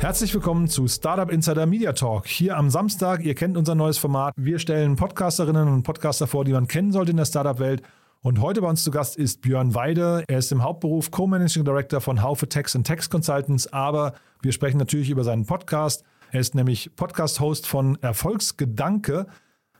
Herzlich willkommen zu Startup Insider Media Talk. Hier am Samstag, ihr kennt unser neues Format. Wir stellen Podcasterinnen und Podcaster vor, die man kennen sollte in der Startup-Welt. Und heute bei uns zu Gast ist Björn Weide. Er ist im Hauptberuf Co-Managing Director von Haufe Tax and Tax Consultants, aber wir sprechen natürlich über seinen Podcast. Er ist nämlich Podcast-Host von Erfolgsgedanke.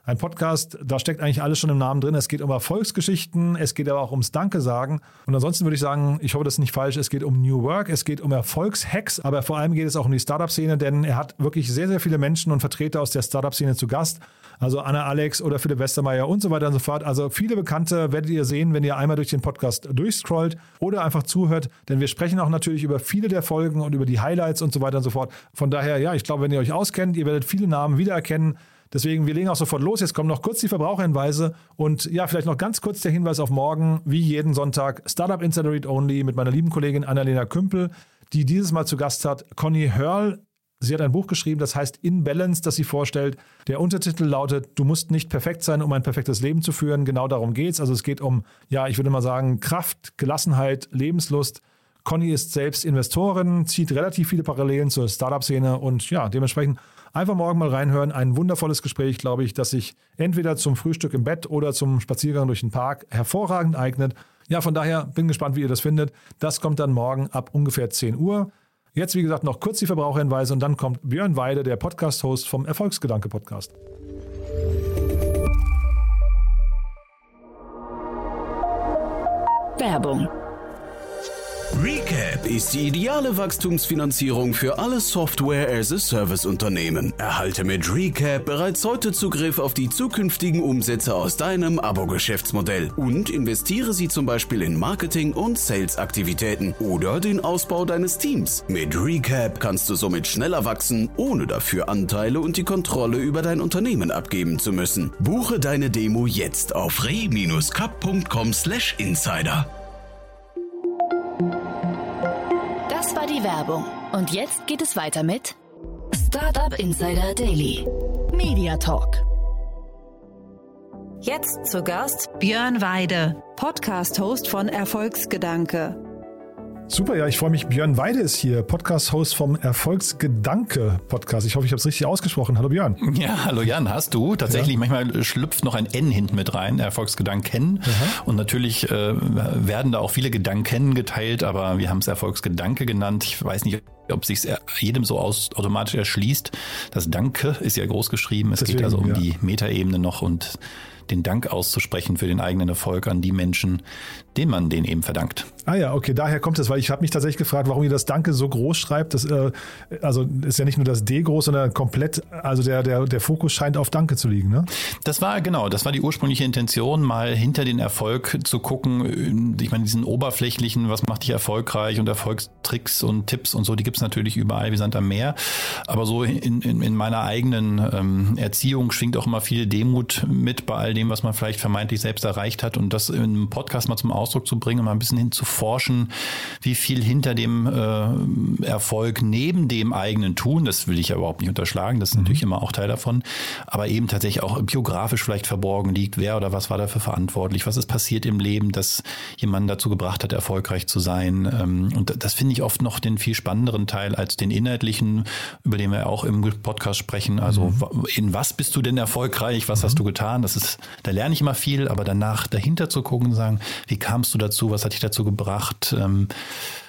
Ein Podcast, da steckt eigentlich alles schon im Namen drin. Es geht um Erfolgsgeschichten, es geht aber auch ums Danke sagen. Und ansonsten würde ich sagen, ich hoffe, das ist nicht falsch, es geht um New Work, es geht um Erfolgshacks, aber vor allem geht es auch um die Startup-Szene, denn er hat wirklich sehr, sehr viele Menschen und Vertreter aus der Startup-Szene zu Gast. Also Anna Alex oder Philipp Westermeier und so weiter und so fort. Also viele Bekannte werdet ihr sehen, wenn ihr einmal durch den Podcast durchscrollt oder einfach zuhört, denn wir sprechen auch natürlich über viele der Folgen und über die Highlights und so weiter und so fort. Von daher, ja, ich glaube, wenn ihr euch auskennt, ihr werdet viele Namen wiedererkennen. Deswegen, wir legen auch sofort los. Jetzt kommen noch kurz die Verbraucherhinweise und ja, vielleicht noch ganz kurz der Hinweis auf morgen, wie jeden Sonntag, Startup Insider Read Only mit meiner lieben Kollegin Annalena Kümpel, die dieses Mal zu Gast hat, Conny Hörl. Sie hat ein Buch geschrieben, das heißt In Balance, das sie vorstellt. Der Untertitel lautet, du musst nicht perfekt sein, um ein perfektes Leben zu führen. Genau darum geht's. Also es geht um, ja, ich würde mal sagen, Kraft, Gelassenheit, Lebenslust. Conny ist selbst Investorin, zieht relativ viele Parallelen zur Startup-Szene und ja, dementsprechend Einfach morgen mal reinhören. Ein wundervolles Gespräch, glaube ich, das sich entweder zum Frühstück im Bett oder zum Spaziergang durch den Park hervorragend eignet. Ja, von daher bin gespannt, wie ihr das findet. Das kommt dann morgen ab ungefähr 10 Uhr. Jetzt, wie gesagt, noch kurz die Verbraucherhinweise und dann kommt Björn Weide, der Podcast-Host vom Erfolgsgedanke-Podcast. Werbung. Recap ist die ideale Wachstumsfinanzierung für alle Software-as-a-Service-Unternehmen. Erhalte mit Recap bereits heute Zugriff auf die zukünftigen Umsätze aus deinem Abo-Geschäftsmodell und investiere sie zum Beispiel in Marketing- und Sales-Aktivitäten oder den Ausbau deines Teams. Mit Recap kannst du somit schneller wachsen, ohne dafür Anteile und die Kontrolle über dein Unternehmen abgeben zu müssen. Buche deine Demo jetzt auf re-cup.com/insider. Das war die Werbung. Und jetzt geht es weiter mit Startup Insider Daily. Media Talk. Jetzt zu Gast Björn Weide, Podcast-Host von Erfolgsgedanke. Super, ja, ich freue mich. Björn Weide ist hier, Podcast-Host vom Erfolgsgedanke-Podcast. Ich hoffe, ich habe es richtig ausgesprochen. Hallo Björn. Ja, hallo Jan, hast du. Tatsächlich, ja. manchmal schlüpft noch ein N hinten mit rein, Erfolgsgedanken. Aha. Und natürlich äh, werden da auch viele Gedanken geteilt, aber wir haben es Erfolgsgedanke genannt. Ich weiß nicht, ob sich jedem so aus, automatisch erschließt. Das Danke ist ja groß geschrieben. Es Deswegen, geht also um ja. die Metaebene noch und den Dank auszusprechen für den eigenen Erfolg an die Menschen, denen man den eben verdankt. Ah ja, okay, daher kommt es, weil ich habe mich tatsächlich gefragt, warum ihr das Danke so groß schreibt. Das, äh, also ist ja nicht nur das D groß, sondern komplett, also der, der, der Fokus scheint auf Danke zu liegen, ne? Das war, genau, das war die ursprüngliche Intention, mal hinter den Erfolg zu gucken. Ich meine, diesen oberflächlichen, was macht dich erfolgreich und Erfolgstricks und Tipps und so, die gibt es natürlich überall wie Sand am Meer. Aber so in, in, in meiner eigenen ähm, Erziehung schwingt auch immer viel Demut mit bei all dem, was man vielleicht vermeintlich selbst erreicht hat und das im Podcast mal zum Ausdruck zu bringen, mal ein bisschen hinzuforschen, wie viel hinter dem äh, Erfolg neben dem eigenen Tun, das will ich ja überhaupt nicht unterschlagen, das ist mhm. natürlich immer auch Teil davon, aber eben tatsächlich auch biografisch vielleicht verborgen liegt, wer oder was war dafür verantwortlich, was ist passiert im Leben, dass jemanden dazu gebracht hat, erfolgreich zu sein. Ähm, und das finde ich oft noch den viel spannenderen Teil als den inhaltlichen, über den wir auch im Podcast sprechen. Also mhm. in was bist du denn erfolgreich? Was mhm. hast du getan? Das ist, da lerne ich immer viel, aber danach dahinter zu gucken und sagen, wie kamst du dazu? Was hat dich dazu gebracht? Ähm,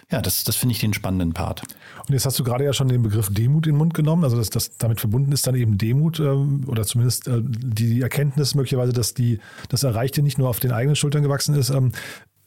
ja, das, das finde ich den spannenden Part. Und jetzt hast du gerade ja schon den Begriff Demut in den Mund genommen. Also, dass das damit verbunden ist dann eben Demut ähm, oder zumindest äh, die Erkenntnis möglicherweise, dass die, das Erreichte nicht nur auf den eigenen Schultern gewachsen ist. Ähm,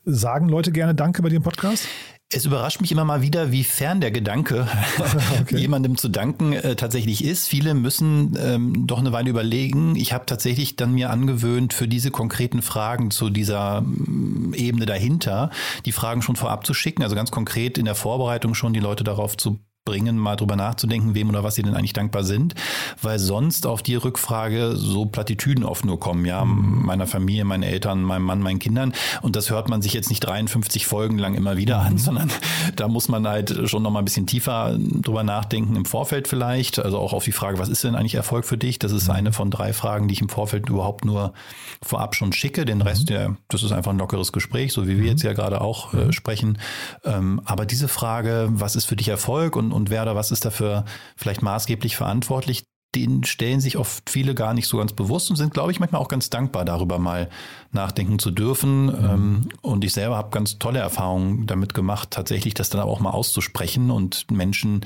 sagen Leute gerne Danke bei dir im Podcast? Es überrascht mich immer mal wieder, wie fern der Gedanke, okay. jemandem zu danken, äh, tatsächlich ist. Viele müssen ähm, doch eine Weile überlegen. Ich habe tatsächlich dann mir angewöhnt, für diese konkreten Fragen zu dieser ähm, Ebene dahinter, die Fragen schon vorab zu schicken. Also ganz konkret in der Vorbereitung schon die Leute darauf zu bringen, mal drüber nachzudenken, wem oder was sie denn eigentlich dankbar sind, weil sonst auf die Rückfrage so Plattitüden oft nur kommen, ja, mhm. meiner Familie, meinen Eltern, meinem Mann, meinen Kindern. Und das hört man sich jetzt nicht 53 Folgen lang immer wieder an, mhm. sondern da muss man halt schon noch mal ein bisschen tiefer drüber nachdenken im Vorfeld vielleicht, also auch auf die Frage, was ist denn eigentlich Erfolg für dich? Das ist mhm. eine von drei Fragen, die ich im Vorfeld überhaupt nur vorab schon schicke, den Rest, der, das ist einfach ein lockeres Gespräch, so wie wir jetzt ja gerade auch äh, sprechen, ähm, aber diese Frage, was ist für dich Erfolg? Und und wer oder was ist dafür vielleicht maßgeblich verantwortlich, den stellen sich oft viele gar nicht so ganz bewusst und sind, glaube ich, manchmal auch ganz dankbar darüber mal nachdenken zu dürfen. Mhm. Und ich selber habe ganz tolle Erfahrungen damit gemacht, tatsächlich das dann auch mal auszusprechen und Menschen,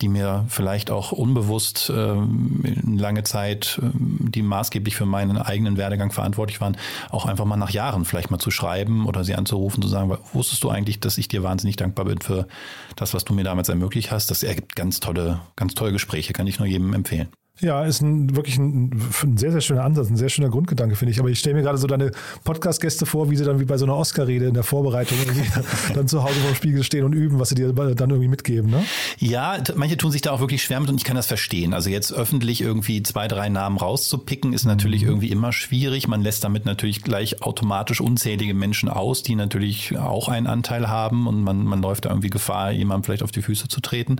die mir vielleicht auch unbewusst ähm, lange Zeit, ähm, die maßgeblich für meinen eigenen Werdegang verantwortlich waren, auch einfach mal nach Jahren vielleicht mal zu schreiben oder sie anzurufen, zu sagen, wusstest du eigentlich, dass ich dir wahnsinnig dankbar bin für das, was du mir damals ermöglicht hast? Das ergibt ganz tolle, ganz tolle Gespräche, kann ich nur jedem empfehlen. Ja, ist ein, wirklich ein, ein, sehr, sehr schöner Ansatz, ein sehr schöner Grundgedanke, finde ich. Aber ich stelle mir gerade so deine Podcast-Gäste vor, wie sie dann wie bei so einer Oscar-Rede in der Vorbereitung dann zu Hause vor dem Spiegel stehen und üben, was sie dir dann irgendwie mitgeben, ne? Ja, manche tun sich da auch wirklich schwer mit und ich kann das verstehen. Also jetzt öffentlich irgendwie zwei, drei Namen rauszupicken, ist natürlich mhm. irgendwie immer schwierig. Man lässt damit natürlich gleich automatisch unzählige Menschen aus, die natürlich auch einen Anteil haben und man, man läuft da irgendwie Gefahr, jemandem vielleicht auf die Füße zu treten.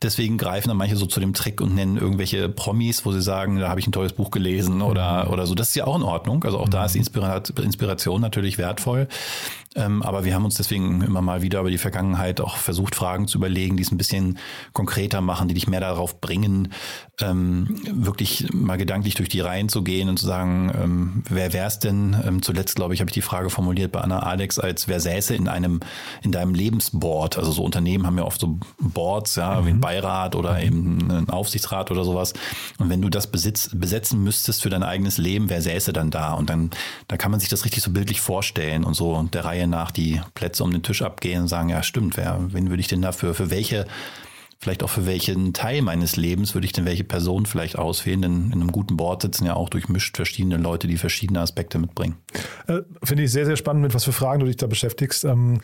Deswegen greifen dann manche so zu dem Trick und nennen irgendwelche Promis, wo sie sagen, da habe ich ein tolles Buch gelesen oder, mhm. oder so. Das ist ja auch in Ordnung. Also auch da ist mhm. Inspiration natürlich wertvoll. Ähm, aber wir haben uns deswegen immer mal wieder über die Vergangenheit auch versucht, Fragen zu überlegen, die es ein bisschen konkreter machen, die dich mehr darauf bringen, ähm, wirklich mal gedanklich durch die Reihen zu gehen und zu sagen, ähm, wer wäre es denn? Zuletzt, glaube ich, habe ich die Frage formuliert bei Anna Alex, als wer säße in einem, in deinem Lebensboard? Also so Unternehmen haben ja oft so Boards, ja, mhm. wie ein Beirat oder mhm. eben ein Aufsichtsrat oder sowas. Und wenn du das besitz, besetzen müsstest für dein eigenes Leben, wer säße dann da? Und dann, da kann man sich das richtig so bildlich vorstellen und so der Reihe nach die Plätze um den Tisch abgehen und sagen, ja stimmt, wer, wen würde ich denn dafür, für welche vielleicht auch für welchen Teil meines Lebens würde ich denn welche Person vielleicht auswählen? Denn in einem guten Board sitzen ja auch durchmischt verschiedene Leute, die verschiedene Aspekte mitbringen. Äh, Finde ich sehr, sehr spannend, mit was für Fragen du dich da beschäftigst. Ähm,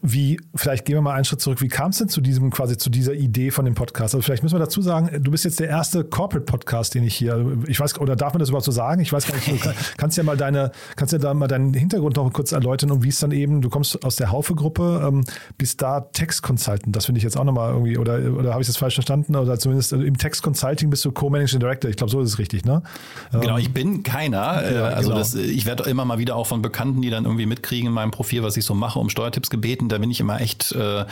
wie, vielleicht gehen wir mal einen Schritt zurück. Wie kam es denn zu diesem, quasi zu dieser Idee von dem Podcast? Also vielleicht müssen wir dazu sagen, du bist jetzt der erste Corporate-Podcast, den ich hier, ich weiß, oder darf man das überhaupt so sagen? Ich weiß gar nicht, du kannst ja mal deine, kannst ja da mal deinen Hintergrund noch kurz erläutern und wie es dann eben, du kommst aus der Haufe-Gruppe, ähm, bist da Text-Consultant. Das finde ich jetzt auch nochmal irgendwie, oder, oder habe ich das falsch verstanden? Oder zumindest im Text-Consulting bist du Co-Managing Director. Ich glaube, so ist es richtig, ne? Genau, ich bin keiner. Ja, also genau. das, ich werde immer mal wieder auch von Bekannten, die dann irgendwie mitkriegen in meinem Profil, was ich so mache, um Steuertipps gebeten gebeten, da bin ich immer echt äh,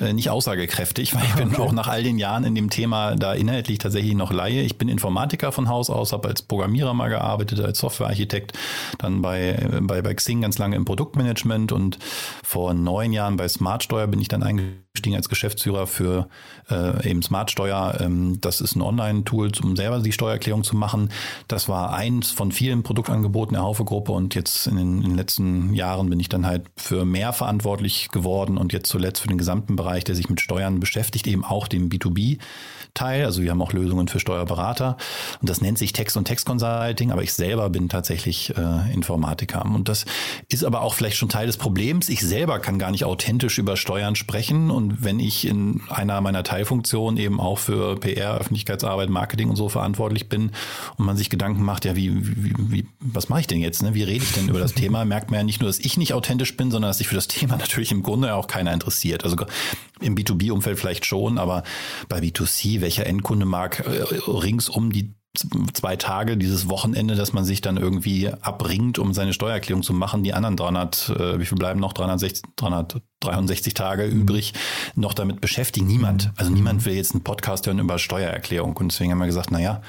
äh, nicht aussagekräftig, weil ich bin okay. auch nach all den Jahren in dem Thema da inhaltlich tatsächlich noch Laie. Ich bin Informatiker von Haus aus, habe als Programmierer mal gearbeitet, als Softwarearchitekt, dann bei, bei, bei Xing ganz lange im Produktmanagement und vor neun Jahren bei Smartsteuer bin ich dann eingestiegen als Geschäftsführer für äh, eben Smartsteuer. Ähm, das ist ein Online-Tool, um selber die Steuererklärung zu machen. Das war eins von vielen Produktangeboten der Haufe-Gruppe und jetzt in den, in den letzten Jahren bin ich dann halt für mehr verantwortlich geworden und jetzt zuletzt für den gesamten Bereich, der sich mit Steuern beschäftigt, eben auch dem B2B. Teil. Also wir haben auch Lösungen für Steuerberater und das nennt sich Text und Text Consulting, aber ich selber bin tatsächlich äh, Informatiker. Und das ist aber auch vielleicht schon Teil des Problems. Ich selber kann gar nicht authentisch über Steuern sprechen und wenn ich in einer meiner Teilfunktionen eben auch für PR, Öffentlichkeitsarbeit, Marketing und so verantwortlich bin und man sich Gedanken macht, ja, wie, wie, wie was mache ich denn jetzt? Ne? Wie rede ich denn über das Thema? Merkt man ja nicht nur, dass ich nicht authentisch bin, sondern dass sich für das Thema natürlich im Grunde auch keiner interessiert. Also im B2B-Umfeld vielleicht schon, aber bei B2C, welcher Endkunde mag äh, rings um die zwei Tage, dieses Wochenende, dass man sich dann irgendwie abbringt, um seine Steuererklärung zu machen. Die anderen 300, äh, wie viel bleiben noch? 360, 363 Tage mhm. übrig, noch damit beschäftigen. Niemand. Mhm. Also niemand will jetzt einen Podcast hören über Steuererklärung. Und deswegen haben wir gesagt, na ja,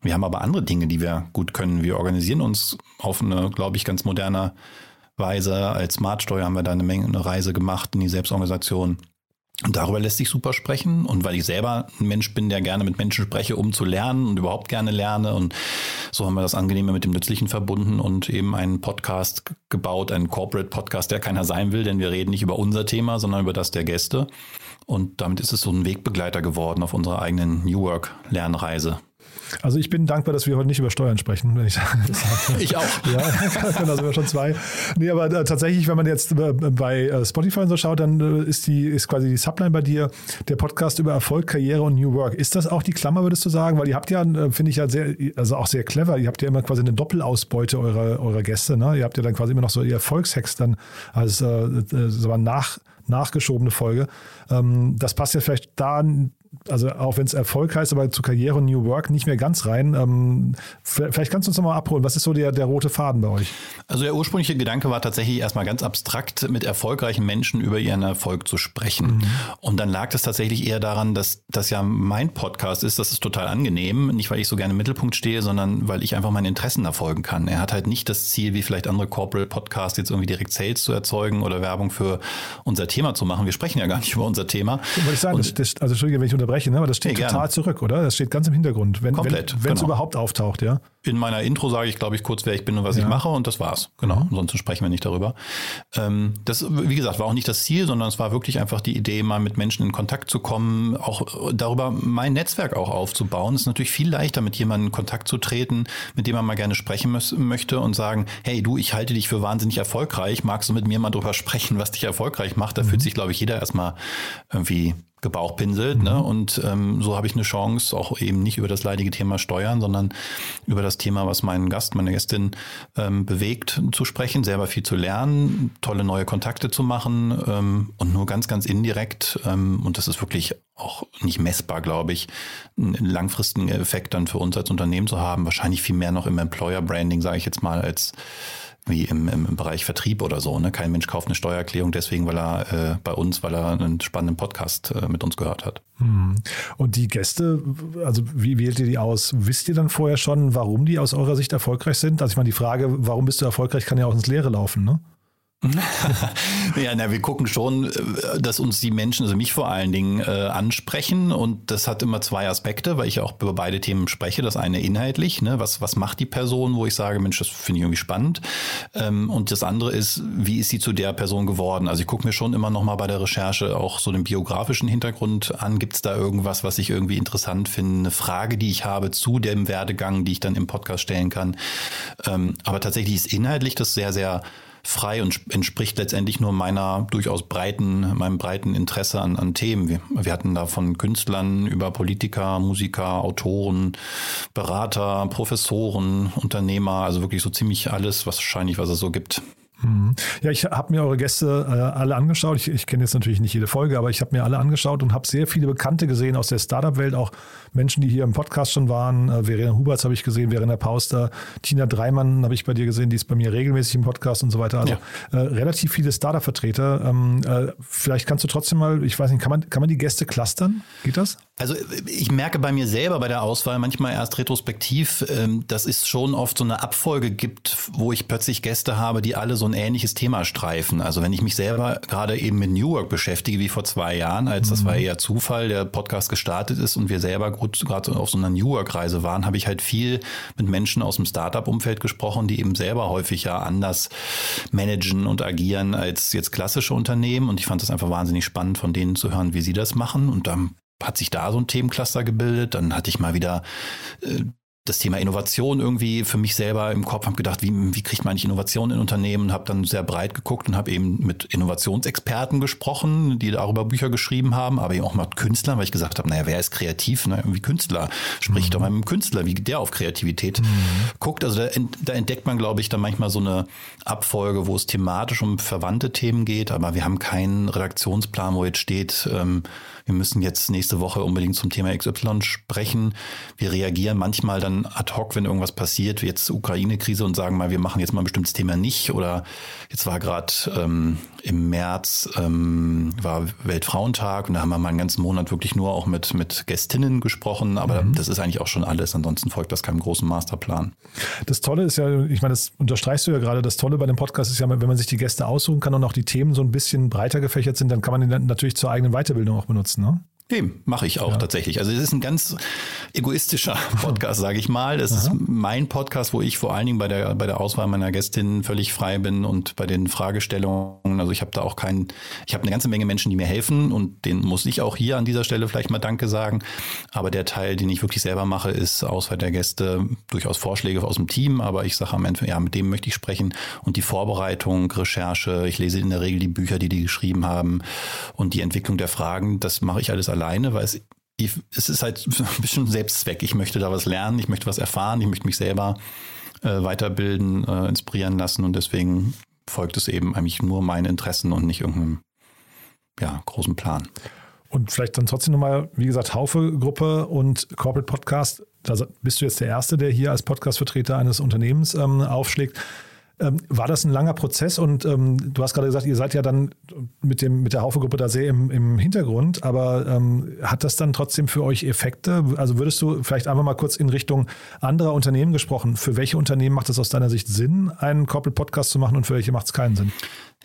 wir haben aber andere Dinge, die wir gut können. Wir organisieren uns auf eine, glaube ich, ganz moderne Weise. Als Smartsteuer haben wir da eine Menge, eine Reise gemacht in die Selbstorganisation und darüber lässt sich super sprechen. Und weil ich selber ein Mensch bin, der gerne mit Menschen spreche, um zu lernen und überhaupt gerne lerne. Und so haben wir das Angenehme mit dem Nützlichen verbunden und eben einen Podcast gebaut, einen Corporate Podcast, der keiner sein will, denn wir reden nicht über unser Thema, sondern über das der Gäste. Und damit ist es so ein Wegbegleiter geworden auf unserer eigenen New Work Lernreise. Also ich bin dankbar, dass wir heute nicht über Steuern sprechen, wenn ich das Ich auch. Ja, da sind wir schon zwei. Nee, aber äh, tatsächlich, wenn man jetzt äh, bei äh, Spotify und so schaut, dann ist die ist quasi die Subline bei dir der Podcast über Erfolg, Karriere und New Work. Ist das auch die Klammer, würdest du sagen? Weil ihr habt ja, finde ich ja sehr, also auch sehr clever. Ihr habt ja immer quasi eine Doppelausbeute eurer, eurer Gäste. Ne? Ihr habt ja dann quasi immer noch so ihr Erfolgshacks dann als äh, äh, so nach nachgeschobene Folge. Ähm, das passt ja vielleicht da also auch wenn es Erfolg heißt, aber zu Karriere und New Work nicht mehr ganz rein. Ähm, vielleicht kannst du uns nochmal abholen. Was ist so der, der rote Faden bei euch? Also der ursprüngliche Gedanke war tatsächlich erstmal ganz abstrakt, mit erfolgreichen Menschen über ihren Erfolg zu sprechen. Mhm. Und dann lag es tatsächlich eher daran, dass das ja mein Podcast ist. Das ist total angenehm. Nicht, weil ich so gerne im Mittelpunkt stehe, sondern weil ich einfach meine Interessen erfolgen kann. Er hat halt nicht das Ziel, wie vielleicht andere Corporate Podcasts, jetzt irgendwie direkt Sales zu erzeugen oder Werbung für unser Thema zu machen. Wir sprechen ja gar nicht über unser Thema. Wollte ich sagen, das, das, also Entschuldige, wenn ich unterbreche, ne? aber das steht nee, total zurück, oder? Das steht ganz im Hintergrund, wenn es genau. überhaupt auftaucht, ja. In meiner Intro sage ich, glaube ich, kurz, wer ich bin und was ja. ich mache und das war's. Genau. Mhm. Ansonsten sprechen wir nicht darüber. Ähm, das, wie gesagt, war auch nicht das Ziel, sondern es war wirklich einfach die Idee, mal mit Menschen in Kontakt zu kommen, auch darüber mein Netzwerk auch aufzubauen. Es ist natürlich viel leichter, mit jemandem in Kontakt zu treten, mit dem man mal gerne sprechen möchte und sagen, hey du, ich halte dich für wahnsinnig erfolgreich, magst du mit mir mal drüber sprechen, was dich erfolgreich macht? Da mhm. fühlt sich, glaube ich, jeder erstmal irgendwie gebauchpinselt. Ne? Mhm. Ne? Und ähm, so habe ich eine Chance, auch eben nicht über das leidige Thema Steuern, sondern über das Thema, was meinen Gast, meine Gästin ähm, bewegt, zu sprechen, selber viel zu lernen, tolle neue Kontakte zu machen ähm, und nur ganz, ganz indirekt, ähm, und das ist wirklich auch nicht messbar, glaube ich, einen langfristigen Effekt dann für uns als Unternehmen zu haben. Wahrscheinlich viel mehr noch im Employer Branding, sage ich jetzt mal, als wie im, im, Bereich Vertrieb oder so. Ne? Kein Mensch kauft eine Steuererklärung deswegen, weil er äh, bei uns, weil er einen spannenden Podcast äh, mit uns gehört hat. Hm. Und die Gäste, also wie wählt ihr die aus? Wisst ihr dann vorher schon, warum die aus eurer Sicht erfolgreich sind? Also ich meine, die Frage, warum bist du erfolgreich, kann ja auch ins Leere laufen, ne? ja, na, wir gucken schon, äh, dass uns die Menschen, also mich vor allen Dingen, äh, ansprechen. Und das hat immer zwei Aspekte, weil ich auch über beide Themen spreche. Das eine inhaltlich, ne? was, was macht die Person, wo ich sage, Mensch, das finde ich irgendwie spannend. Ähm, und das andere ist, wie ist sie zu der Person geworden? Also ich gucke mir schon immer noch mal bei der Recherche auch so den biografischen Hintergrund an. Gibt es da irgendwas, was ich irgendwie interessant finde? Eine Frage, die ich habe zu dem Werdegang, die ich dann im Podcast stellen kann. Ähm, aber tatsächlich ist inhaltlich das sehr, sehr frei und entspricht letztendlich nur meiner durchaus breiten, meinem breiten Interesse an, an Themen. Wir, wir hatten da von Künstlern über Politiker, Musiker, Autoren, Berater, Professoren, Unternehmer, also wirklich so ziemlich alles, was wahrscheinlich, was es so gibt. Mhm. Ja, ich habe mir eure Gäste äh, alle angeschaut. Ich, ich kenne jetzt natürlich nicht jede Folge, aber ich habe mir alle angeschaut und habe sehr viele Bekannte gesehen aus der Startup-Welt, auch Menschen, die hier im Podcast schon waren. Äh, Verena Huberts habe ich gesehen, Verena Pauster, Tina Dreimann habe ich bei dir gesehen, die ist bei mir regelmäßig im Podcast und so weiter. Also ja. äh, relativ viele Startup-Vertreter. Ähm, äh, vielleicht kannst du trotzdem mal, ich weiß nicht, kann man, kann man die Gäste clustern? Geht das? Also ich merke bei mir selber bei der Auswahl manchmal erst retrospektiv, ähm, dass es schon oft so eine Abfolge gibt, wo ich plötzlich Gäste habe, die alle so ein ähnliches Thema streifen. Also wenn ich mich selber gerade eben mit New Work beschäftige, wie vor zwei Jahren, als das war mhm. eher Zufall, der Podcast gestartet ist und wir selber gerade auf so einer New Work-Reise waren, habe ich halt viel mit Menschen aus dem Startup-Umfeld gesprochen, die eben selber häufig ja anders managen und agieren als jetzt klassische Unternehmen. Und ich fand es einfach wahnsinnig spannend, von denen zu hören, wie sie das machen. Und dann hat sich da so ein Themencluster gebildet. Dann hatte ich mal wieder äh, das Thema Innovation irgendwie für mich selber im Kopf, habe gedacht, wie, wie kriegt man eigentlich Innovation in Unternehmen, habe dann sehr breit geguckt und habe eben mit Innovationsexperten gesprochen, die darüber Bücher geschrieben haben, aber eben auch mit Künstlern, weil ich gesagt habe, naja, wer ist kreativ? Na, irgendwie Künstler. Sprich mhm. doch mal mit einem Künstler, wie der auf Kreativität mhm. guckt. Also da, da entdeckt man, glaube ich, dann manchmal so eine Abfolge, wo es thematisch um verwandte Themen geht, aber wir haben keinen Redaktionsplan, wo jetzt steht, ähm, wir müssen jetzt nächste Woche unbedingt zum Thema XY sprechen. Wir reagieren manchmal dann ad hoc, wenn irgendwas passiert, wie jetzt Ukraine-Krise und sagen mal, wir machen jetzt mal ein bestimmtes Thema nicht. Oder jetzt war gerade ähm, im März ähm, war Weltfrauentag und da haben wir mal einen ganzen Monat wirklich nur auch mit, mit Gästinnen gesprochen. Aber mhm. das ist eigentlich auch schon alles. Ansonsten folgt das keinem großen Masterplan. Das Tolle ist ja, ich meine, das unterstreichst du ja gerade, das Tolle bei dem Podcast ist ja, wenn man sich die Gäste aussuchen kann und auch die Themen so ein bisschen breiter gefächert sind, dann kann man die natürlich zur eigenen Weiterbildung auch benutzen nutzen, ne? Eben, mache ich auch ja. tatsächlich. Also es ist ein ganz egoistischer Podcast, sage ich mal. Es ist mein Podcast, wo ich vor allen Dingen bei der, bei der Auswahl meiner Gästinnen völlig frei bin und bei den Fragestellungen. Also ich habe da auch keinen, ich habe eine ganze Menge Menschen, die mir helfen und denen muss ich auch hier an dieser Stelle vielleicht mal Danke sagen. Aber der Teil, den ich wirklich selber mache, ist Auswahl der Gäste, durchaus Vorschläge aus dem Team, aber ich sage am Ende, ja, mit dem möchte ich sprechen und die Vorbereitung, Recherche. Ich lese in der Regel die Bücher, die die geschrieben haben und die Entwicklung der Fragen. Das mache ich alles alleine, weil es, es ist halt ein bisschen Selbstzweck. Ich möchte da was lernen, ich möchte was erfahren, ich möchte mich selber äh, weiterbilden, äh, inspirieren lassen und deswegen folgt es eben eigentlich nur meinen Interessen und nicht irgendeinem ja, großen Plan. Und vielleicht dann trotzdem nochmal, wie gesagt, Haufe-Gruppe und Corporate Podcast. Da bist du jetzt der Erste, der hier als Podcast-Vertreter eines Unternehmens ähm, aufschlägt. Ähm, war das ein langer Prozess und ähm, du hast gerade gesagt, ihr seid ja dann mit, dem, mit der Haufe-Gruppe da sehr im, im Hintergrund, aber ähm, hat das dann trotzdem für euch Effekte? Also würdest du vielleicht einfach mal kurz in Richtung anderer Unternehmen gesprochen, für welche Unternehmen macht es aus deiner Sicht Sinn, einen Corporate Podcast zu machen und für welche macht es keinen Sinn?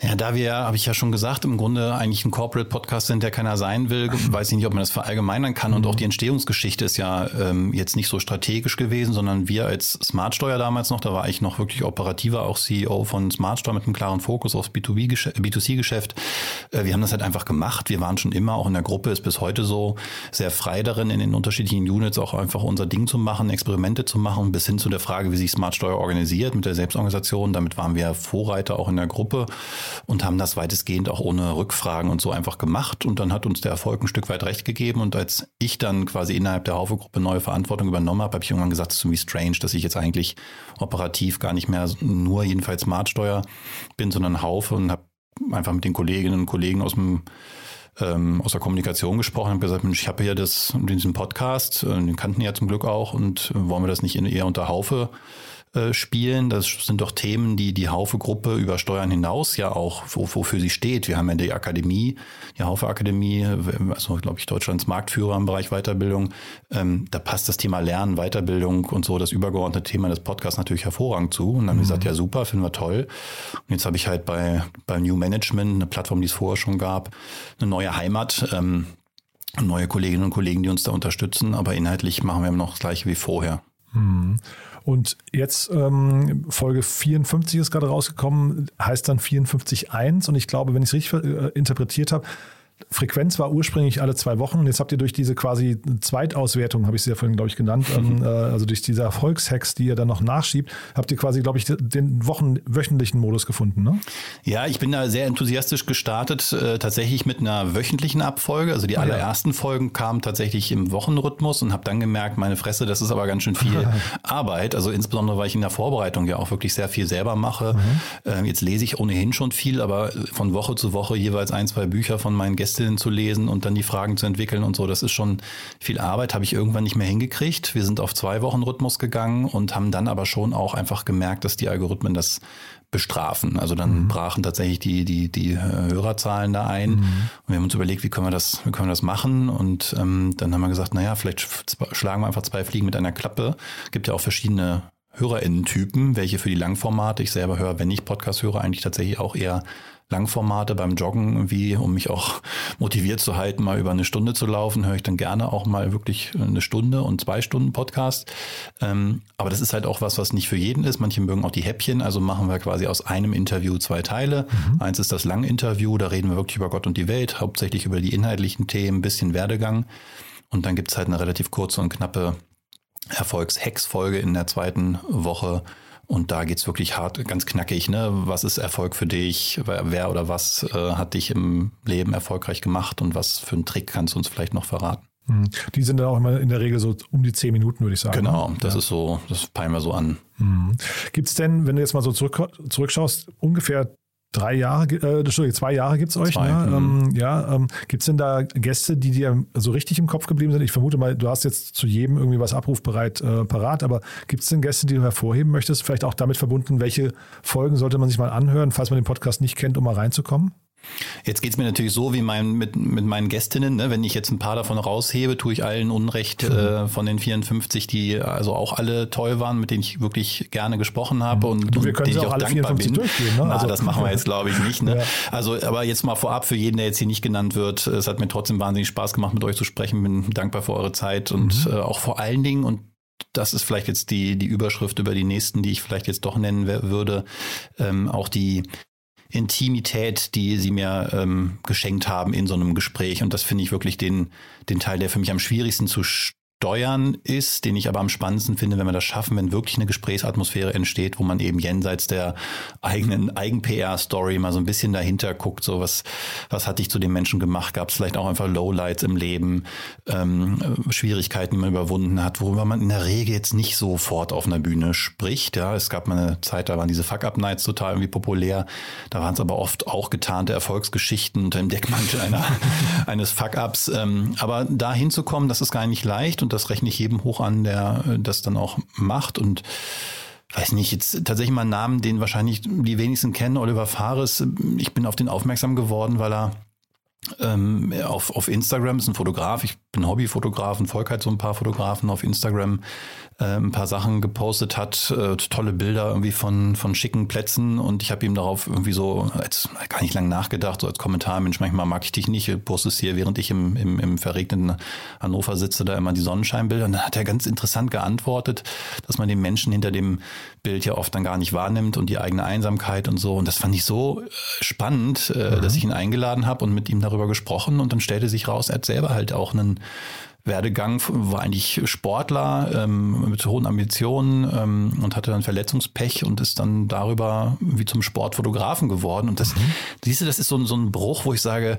Ja, da wir, habe ich ja schon gesagt, im Grunde eigentlich ein Corporate Podcast sind, der keiner sein will, weiß ich nicht, ob man das verallgemeinern kann. Und auch die Entstehungsgeschichte ist ja ähm, jetzt nicht so strategisch gewesen, sondern wir als Smartsteuer damals noch, da war ich noch wirklich operativer, auch CEO von Smartsteuer mit einem klaren Fokus aufs B2B-Geschäft. Äh, wir haben das halt einfach gemacht. Wir waren schon immer, auch in der Gruppe, ist bis heute so, sehr frei darin, in den unterschiedlichen Units auch einfach unser Ding zu machen, Experimente zu machen, bis hin zu der Frage, wie sich Smartsteuer organisiert mit der Selbstorganisation. Damit waren wir Vorreiter auch in der Gruppe und haben das weitestgehend auch ohne Rückfragen und so einfach gemacht. Und dann hat uns der Erfolg ein Stück weit recht gegeben. Und als ich dann quasi innerhalb der Haufe-Gruppe neue Verantwortung übernommen habe, habe ich irgendwann gesagt, es ist irgendwie strange, dass ich jetzt eigentlich operativ gar nicht mehr nur jedenfalls Smartsteuer bin, sondern Haufe und habe einfach mit den Kolleginnen und Kollegen aus dem ähm, aus der Kommunikation gesprochen und gesagt, Mensch, ich habe hier das, diesen Podcast, äh, den kannten ja zum Glück auch und wollen wir das nicht eher unter Haufe äh, spielen. Das sind doch Themen, die die Haufe-Gruppe über Steuern hinaus ja auch, wofür sie steht. Wir haben ja die Akademie, die Haufe-Akademie, also glaube ich Deutschlands Marktführer im Bereich Weiterbildung. Ähm, da passt das Thema Lernen, Weiterbildung und so das übergeordnete Thema des Podcasts natürlich hervorragend zu. Und dann haben wir gesagt, mhm. ja super, finden wir toll. Und jetzt habe ich halt bei, bei New Management, eine Plattform, die es vorher schon gab, eine neue Heimat. Ähm, neue Kolleginnen und Kollegen, die uns da unterstützen, aber inhaltlich machen wir noch das gleiche wie vorher. Mhm. Und jetzt ähm, Folge 54 ist gerade rausgekommen, heißt dann 54.1 und ich glaube, wenn ich es richtig äh, interpretiert habe, Frequenz war ursprünglich alle zwei Wochen. Jetzt habt ihr durch diese quasi Zweitauswertung, habe ich sie ja vorhin, glaube ich, genannt, mhm. äh, also durch diese Erfolgshacks, die ihr dann noch nachschiebt, habt ihr quasi, glaube ich, den Wochen wöchentlichen Modus gefunden, ne? Ja, ich bin da sehr enthusiastisch gestartet, äh, tatsächlich mit einer wöchentlichen Abfolge. Also die ah, allerersten ja. Folgen kamen tatsächlich im Wochenrhythmus und habe dann gemerkt, meine Fresse, das ist aber ganz schön viel Arbeit. Also insbesondere, weil ich in der Vorbereitung ja auch wirklich sehr viel selber mache. Mhm. Äh, jetzt lese ich ohnehin schon viel, aber von Woche zu Woche jeweils ein, zwei Bücher von meinen Gästen Gästinnen zu lesen und dann die Fragen zu entwickeln und so. Das ist schon viel Arbeit, habe ich irgendwann nicht mehr hingekriegt. Wir sind auf zwei Wochen Rhythmus gegangen und haben dann aber schon auch einfach gemerkt, dass die Algorithmen das bestrafen. Also dann mhm. brachen tatsächlich die, die, die äh, Hörerzahlen da ein. Mhm. Und wir haben uns überlegt, wie können wir das, wie können wir das machen? Und ähm, dann haben wir gesagt, naja, vielleicht schlagen wir einfach zwei Fliegen mit einer Klappe. Gibt ja auch verschiedene HörerInnen-Typen, welche für die Langformate. Ich selber höre, wenn ich Podcast höre, eigentlich tatsächlich auch eher Langformate beim Joggen irgendwie, um mich auch motiviert zu halten, mal über eine Stunde zu laufen, höre ich dann gerne auch mal wirklich eine Stunde und zwei Stunden Podcast. Ähm, aber das ist halt auch was, was nicht für jeden ist. Manche mögen auch die Häppchen, also machen wir quasi aus einem Interview zwei Teile. Mhm. Eins ist das Langinterview, da reden wir wirklich über Gott und die Welt, hauptsächlich über die inhaltlichen Themen, bisschen Werdegang. Und dann gibt's halt eine relativ kurze und knappe Erfolgshex-Folge in der zweiten Woche, und da geht's wirklich hart, ganz knackig. Ne? Was ist Erfolg für dich? Wer oder was äh, hat dich im Leben erfolgreich gemacht und was für einen Trick kannst du uns vielleicht noch verraten? Mhm. Die sind dann auch immer in der Regel so um die zehn Minuten, würde ich sagen. Genau, ne? das ja. ist so, das peilen wir so an. Mhm. Gibt es denn, wenn du jetzt mal so zurück, zurückschaust, ungefähr drei Jahre, äh, Entschuldigung, zwei Jahre gibt es euch. Zwei, ne? Mhm. Ähm, ja, ähm, gibt es denn da Gäste, die dir so richtig im Kopf geblieben sind? Ich vermute mal, du hast jetzt zu jedem irgendwie was abrufbereit äh, parat, aber gibt es denn Gäste, die du hervorheben möchtest? Vielleicht auch damit verbunden, welche Folgen sollte man sich mal anhören, falls man den Podcast nicht kennt, um mal reinzukommen? Jetzt geht's mir natürlich so wie mein, mit, mit meinen Gästinnen. Ne? Wenn ich jetzt ein paar davon raushebe, tue ich allen Unrecht äh, von den 54, die also auch alle toll waren, mit denen ich wirklich gerne gesprochen habe und, wir und können denen ich auch auch alle dankbar 54 bin. durchgehen, ne? Na, Also- das machen wir jetzt, glaube ich, nicht. Ne? Ja. Also, aber jetzt mal vorab für jeden, der jetzt hier nicht genannt wird. Es hat mir trotzdem wahnsinnig Spaß gemacht, mit euch zu sprechen. Bin dankbar für eure Zeit und Mhm. äh, auch vor allen Dingen und das ist vielleicht jetzt die, die Überschrift über die nächsten, die ich vielleicht jetzt doch nennen würde. Ähm, auch die Intimität, die sie mir ähm, geschenkt haben in so einem Gespräch. Und das finde ich wirklich den, den Teil, der für mich am schwierigsten zu steuern ist, den ich aber am spannendsten finde, wenn wir das schaffen, wenn wirklich eine Gesprächsatmosphäre entsteht, wo man eben jenseits der eigenen Eigen-PR-Story mal so ein bisschen dahinter guckt, so was, was hat dich zu dem Menschen gemacht? Gab es vielleicht auch einfach Lowlights im Leben, ähm, äh, Schwierigkeiten, die man überwunden hat, worüber man in der Regel jetzt nicht sofort auf einer Bühne spricht. Ja, es gab mal eine Zeit, da waren diese Fuck-Up-Nights total irgendwie populär. Da waren es aber oft auch getarnte Erfolgsgeschichten unter dem Deckmantel einer, eines Fuck-Ups. Ähm, aber da hinzukommen, das ist gar nicht leicht und das rechne ich jedem hoch an, der äh, das dann auch macht. Und weiß nicht, jetzt tatsächlich mal einen Namen, den wahrscheinlich die wenigsten kennen, Oliver Fares. Ich bin auf den aufmerksam geworden, weil er ähm, auf, auf Instagram ist ein Fotograf, ich bin Hobbyfotograf und folge halt so ein paar Fotografen auf Instagram, äh, ein paar Sachen gepostet hat, äh, tolle Bilder irgendwie von, von schicken Plätzen. Und ich habe ihm darauf irgendwie so als gar nicht lange nachgedacht, so als Kommentar, Mensch, manchmal mag ich dich nicht, postest hier, während ich im, im, im verregneten Hannover sitze, da immer die Sonnenscheinbilder. Und dann hat er ganz interessant geantwortet, dass man den Menschen hinter dem Bild ja oft dann gar nicht wahrnimmt und die eigene Einsamkeit und so. Und das fand ich so äh, spannend, äh, dass ich ihn eingeladen habe und mit ihm darüber gesprochen. Und dann stellte sich raus, er hat selber halt auch einen Werdegang, war eigentlich Sportler ähm, mit hohen Ambitionen ähm, und hatte dann Verletzungspech und ist dann darüber wie zum Sportfotografen geworden. Und das, siehst du, das ist so, ein- so ein Bruch, wo ich sage,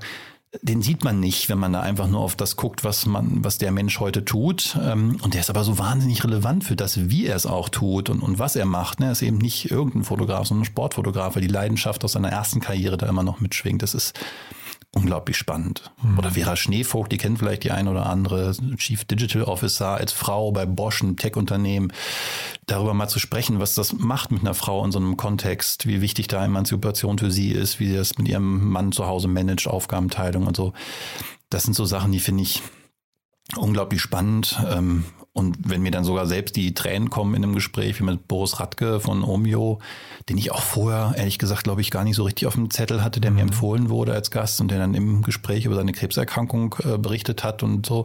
den sieht man nicht, wenn man da einfach nur auf das guckt, was man, was der Mensch heute tut. Ähm, Und der ist aber so wahnsinnig relevant für das, wie er es auch tut und, und was er macht. ne? Er ist eben nicht irgendein Fotograf, sondern ein Sportfotograf, weil die Leidenschaft aus seiner ersten Karriere da immer noch mitschwingt. Das ist unglaublich spannend. Oder Vera Schneevogt, die kennt vielleicht die ein oder andere, Chief Digital Officer als Frau bei Bosch, einem Tech-Unternehmen, darüber mal zu sprechen, was das macht mit einer Frau in so einem Kontext, wie wichtig da Emanzipation für sie ist, wie sie das mit ihrem Mann zu Hause managt, Aufgabenteilung und so. Das sind so Sachen, die finde ich unglaublich spannend. Ähm, Und wenn mir dann sogar selbst die Tränen kommen in einem Gespräch wie mit Boris Radke von Omio, den ich auch vorher, ehrlich gesagt, glaube ich, gar nicht so richtig auf dem Zettel hatte, der mir empfohlen wurde als Gast und der dann im Gespräch über seine Krebserkrankung äh, berichtet hat und so.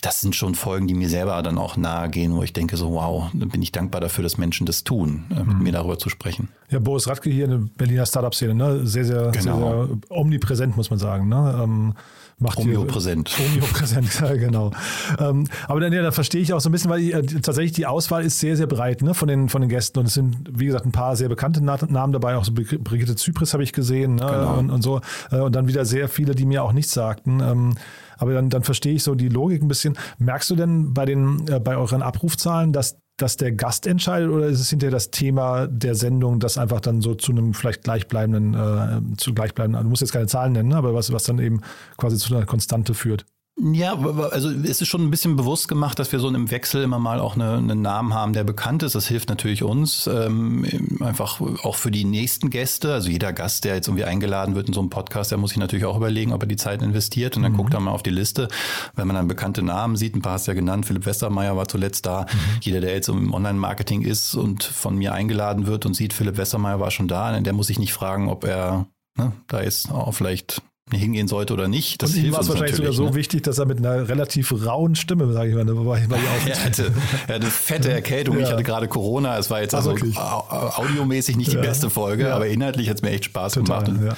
Das sind schon Folgen, die mir selber dann auch nahe gehen, wo ich denke so, wow, dann bin ich dankbar dafür, dass Menschen das tun, äh, mit mir darüber zu sprechen. Ja, Boris Radke hier in der Berliner Startup-Szene, ne? sehr, sehr, Genau. sehr, sehr omnipräsent, muss man sagen. Ne? Ähm, macht hier- Omniopräsent. Omniopräsent, ja, genau. Ähm, aber dann, ja, da verstehe ich auch so ein bisschen, weil die, äh, tatsächlich die Auswahl ist sehr, sehr breit ne? von, den, von den Gästen. Und es sind, wie gesagt, ein paar sehr bekannte Na Namen dabei. Auch so Brig- Brigitte Zypris habe ich gesehen ne? Genau. und, und so. Äh, Und dann wieder sehr viele, die mir auch nichts sagten. Ähm, aber dann, dann verstehe ich so die Logik ein bisschen. Merkst du denn bei, den, äh, bei euren Abrufzahlen, dass dass der Gast entscheidet oder ist es hinterher das Thema der Sendung, das einfach dann so zu einem vielleicht gleichbleibenden, äh, zu gleichbleibenden, du musst jetzt keine Zahlen nennen, ne, aber was, was dann eben quasi zu einer Konstante führt? Ja, also es ist schon ein bisschen bewusst gemacht, dass wir so im Wechsel immer mal auch eine, einen Namen haben, der bekannt ist. Das hilft natürlich uns ähm, einfach auch für die nächsten Gäste. Also jeder Gast, der jetzt irgendwie eingeladen wird in so einem Podcast, der muss sich natürlich auch überlegen, ob er die Zeit investiert. Und dann guckt er mal auf die Liste. Wenn man dann bekannte Namen sieht, ein paar hast du ja genannt, Philipp Westermeier war zuletzt da. Jeder, der jetzt im Online-Marketing ist und von mir eingeladen wird und sieht, Philipp Westermeier war schon da, der muss sich nicht fragen, ob er ne, da jetzt auch vielleicht hingehen sollte oder nicht. Das und ihm war es wahrscheinlich sogar natürlich. so ne? wichtig, dass er mit einer relativ rauen Stimme, sage ich mal, ne, war, ja Er hatte, er hatte fette Erkältung. Ja. Ich hatte gerade Corona. Es war jetzt Ah, also wirklich? audiomäßig nicht die Ja. beste Folge, aber inhaltlich hat es mir echt Spaß Total, gemacht.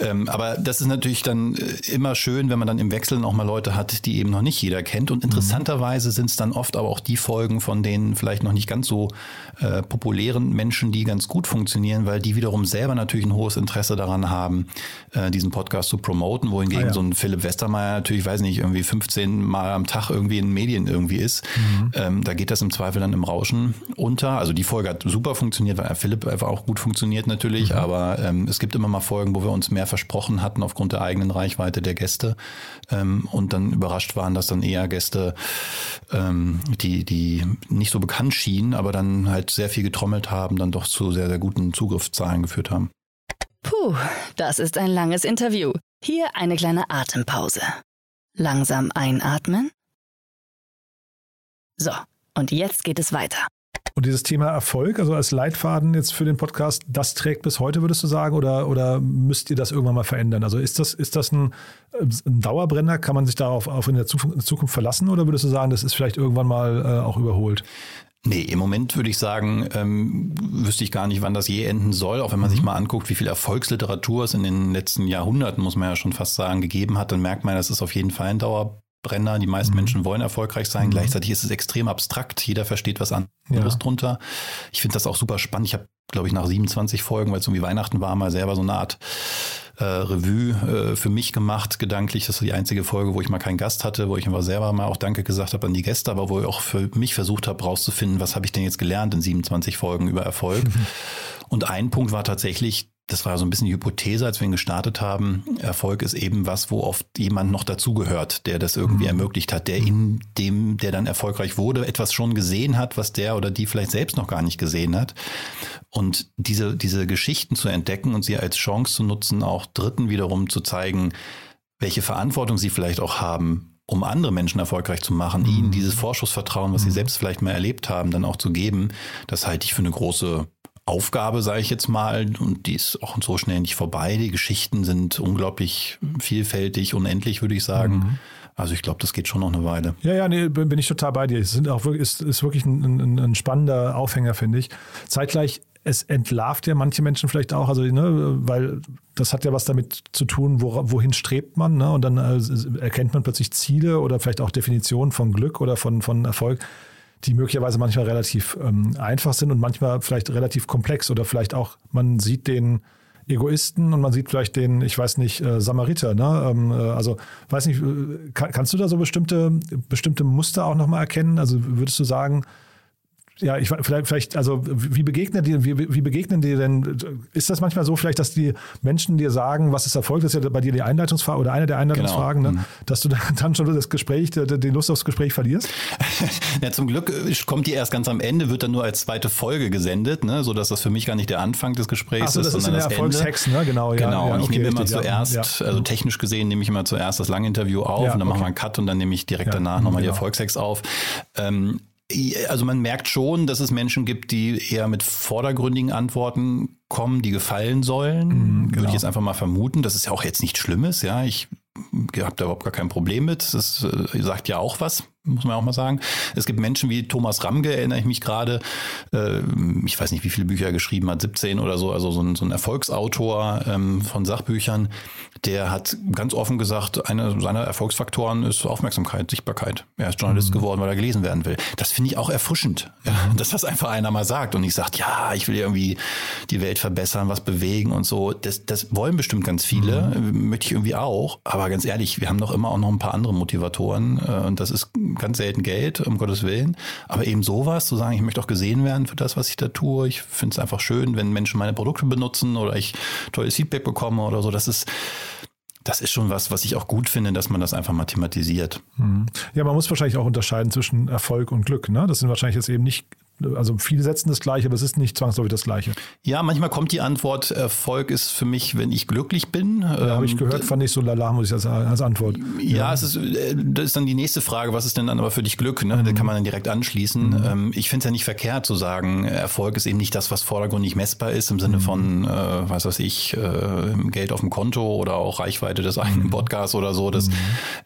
Ähm, aber das ist natürlich dann äh, immer schön, wenn man dann im Wechsel auch mal Leute hat, die eben noch nicht jeder kennt. Und interessanterweise sind es dann oft aber auch die Folgen von den vielleicht noch nicht ganz so äh, populären Menschen, die ganz gut funktionieren, weil die wiederum selber natürlich ein hohes Interesse daran haben, äh, diesen Podcast zu promoten, wohingegen Ah, ja. so ein Philipp Westermeier natürlich, weiß nicht, irgendwie 15 Mal am Tag irgendwie in Medien irgendwie ist. Mhm. Ähm, da geht das im Zweifel dann im Rauschen unter. Also die Folge hat super funktioniert, weil Philipp einfach auch gut funktioniert natürlich, Mhm. aber ähm, es gibt immer mal Folgen, wo wir uns mehr versprochen hatten aufgrund der eigenen Reichweite der Gäste ähm, und dann überrascht waren, dass dann eher Gäste, ähm, die, die nicht so bekannt schienen, aber dann halt sehr viel getrommelt haben, dann doch zu sehr, sehr guten Zugriffszahlen geführt haben. Puh, das ist ein langes Interview. Hier eine kleine Atempause. Langsam einatmen. So, und jetzt geht es weiter. Und dieses Thema Erfolg, also als Leitfaden jetzt für den Podcast, das trägt bis heute, würdest du sagen, oder, oder müsst ihr das irgendwann mal verändern? Also ist das, ist das ein, ein Dauerbrenner? Kann man sich darauf auf in der Zukunft verlassen oder würdest du sagen, das ist vielleicht irgendwann mal äh, auch überholt? Nee, im Moment würde ich sagen, ähm, wüsste ich gar nicht, wann das je enden soll. Auch wenn man mhm. sich mal anguckt, wie viel Erfolgsliteratur es in den letzten Jahrhunderten, muss man ja schon fast sagen, gegeben hat, dann merkt man, das ist auf jeden Fall ein Dauerbrenner. Die meisten mhm. Menschen wollen erfolgreich sein. Mhm. Gleichzeitig ist es extrem abstrakt. Jeder versteht was anderes ja. drunter. Ich finde das auch super spannend. Ich habe, glaube ich, nach 27 Folgen, weil es irgendwie Weihnachten war, mal selber so eine Art äh, Revue äh, für mich gemacht, gedanklich. Das war die einzige Folge, wo ich mal keinen Gast hatte, wo ich einfach selber mal auch Danke gesagt habe an die Gäste, aber wo ich auch für mich versucht habe, rauszufinden, was habe ich denn jetzt gelernt in 27 Folgen über Erfolg. Und ein Punkt war tatsächlich, das war so ein bisschen die Hypothese, als wir ihn gestartet haben. Erfolg ist eben was, wo oft jemand noch dazugehört, der das irgendwie mhm. ermöglicht hat, der in dem, der dann erfolgreich wurde, etwas schon gesehen hat, was der oder die vielleicht selbst noch gar nicht gesehen hat. Und diese, diese Geschichten zu entdecken und sie als Chance zu nutzen, auch Dritten wiederum zu zeigen, welche Verantwortung sie vielleicht auch haben, um andere Menschen erfolgreich zu machen, mhm. ihnen dieses Vorschussvertrauen, was sie mhm. selbst vielleicht mal erlebt haben, dann auch zu geben, das halte ich für eine große Aufgabe, sage ich jetzt mal, und die ist auch so schnell nicht vorbei. Die Geschichten sind unglaublich vielfältig, unendlich, würde ich sagen. Mhm. Also ich glaube, das geht schon noch eine Weile. Ja, ja, nee, bin ich total bei dir. Es sind auch wirklich, ist, ist wirklich ein, ein, ein spannender Aufhänger, finde ich. Zeitgleich, es entlarvt ja manche Menschen vielleicht auch, also ne, weil das hat ja was damit zu tun, wo, wohin strebt man, ne? Und dann äh, erkennt man plötzlich Ziele oder vielleicht auch Definitionen von Glück oder von, von Erfolg die möglicherweise manchmal relativ ähm, einfach sind und manchmal vielleicht relativ komplex oder vielleicht auch, man sieht den Egoisten und man sieht vielleicht den, ich weiß nicht, äh, Samariter. Ne? Ähm, äh, also weiß nicht, äh, kann, kannst du da so bestimmte, bestimmte Muster auch nochmal erkennen? Also würdest du sagen, ja, ich vielleicht, vielleicht, also wie begegnen die, wie, wie begegnen die denn? Ist das manchmal so, vielleicht, dass die Menschen dir sagen, was ist Erfolg? Das ist ja bei dir die Einleitungsfrage oder eine der Einleitungsfragen, genau. ne? Mhm. dass du dann schon das Gespräch, die Lust aufs Gespräch verlierst? ja, zum Glück äh, kommt die erst ganz am Ende, wird dann nur als zweite Folge gesendet, ne? so dass das für mich gar nicht der Anfang des Gesprächs so, das ist, sondern ist das Erfolgshex, ne? Genau, ja. Genau, ja, und ich okay, nehme immer richtig, zuerst, ja. also technisch gesehen nehme ich immer zuerst das Langinterview auf und dann okay. machen wir einen Cut und dann nehme ich direkt danach nochmal genau. die Erfolgshex auf. Ähm, also man merkt schon, dass es Menschen gibt, die eher mit vordergründigen Antworten kommen, die gefallen sollen. Mhm, genau. Würde ich jetzt einfach mal vermuten. Das ist ja auch jetzt nichts Schlimmes. Ja, ich habe da überhaupt gar kein Problem mit. Das äh, sagt ja auch was muss man auch mal sagen. Es gibt Menschen wie Thomas Ramge, erinnere ich mich gerade. Äh, ich weiß nicht, wie viele Bücher er geschrieben hat, 17 oder so, also so ein, so ein Erfolgsautor ähm, von Sachbüchern. Der hat ganz offen gesagt, einer seiner Erfolgsfaktoren ist Aufmerksamkeit, Sichtbarkeit. Er ist Journalist mhm. geworden, weil er gelesen werden will. Das finde ich auch erfrischend, ja, mhm. dass das einfach einer mal sagt und nicht sagt, ja, ich will irgendwie die Welt verbessern, was bewegen und so. Das, das wollen bestimmt ganz viele, mhm. möchte ich irgendwie auch. Aber ganz ehrlich, wir haben doch immer auch noch ein paar andere Motivatoren äh, und das ist ganz selten Geld, um Gottes Willen. Aber eben sowas, zu sagen, ich möchte auch gesehen werden für das, was ich da tue. Ich finde es einfach schön, wenn Menschen meine Produkte benutzen oder ich tolles Feedback bekomme oder so. Das ist, das ist schon was, was ich auch gut finde, dass man das einfach mal thematisiert. Mhm. Ja, man muss wahrscheinlich auch unterscheiden zwischen Erfolg und Glück. Ne? Das sind wahrscheinlich jetzt eben nicht also viele setzen das Gleiche, aber es ist nicht zwangsläufig das Gleiche. Ja, manchmal kommt die Antwort, Erfolg ist für mich, wenn ich glücklich bin. Ja, habe ich ähm, gehört, fand ich so lala, muss ich als, als Antwort. Ja, ja, es ist, äh, das ist dann die nächste Frage, was ist denn dann aber für dich Glück? Ne? Mhm. Da kann man dann direkt anschließen. Mhm. Ähm, ich finde es ja nicht verkehrt zu sagen, Erfolg ist eben nicht das, was vordergründig messbar ist, im Sinne mhm. von, äh, was weiß ich, äh, Geld auf dem Konto oder auch Reichweite des eigenen mhm. Podcasts oder so. Das, mhm.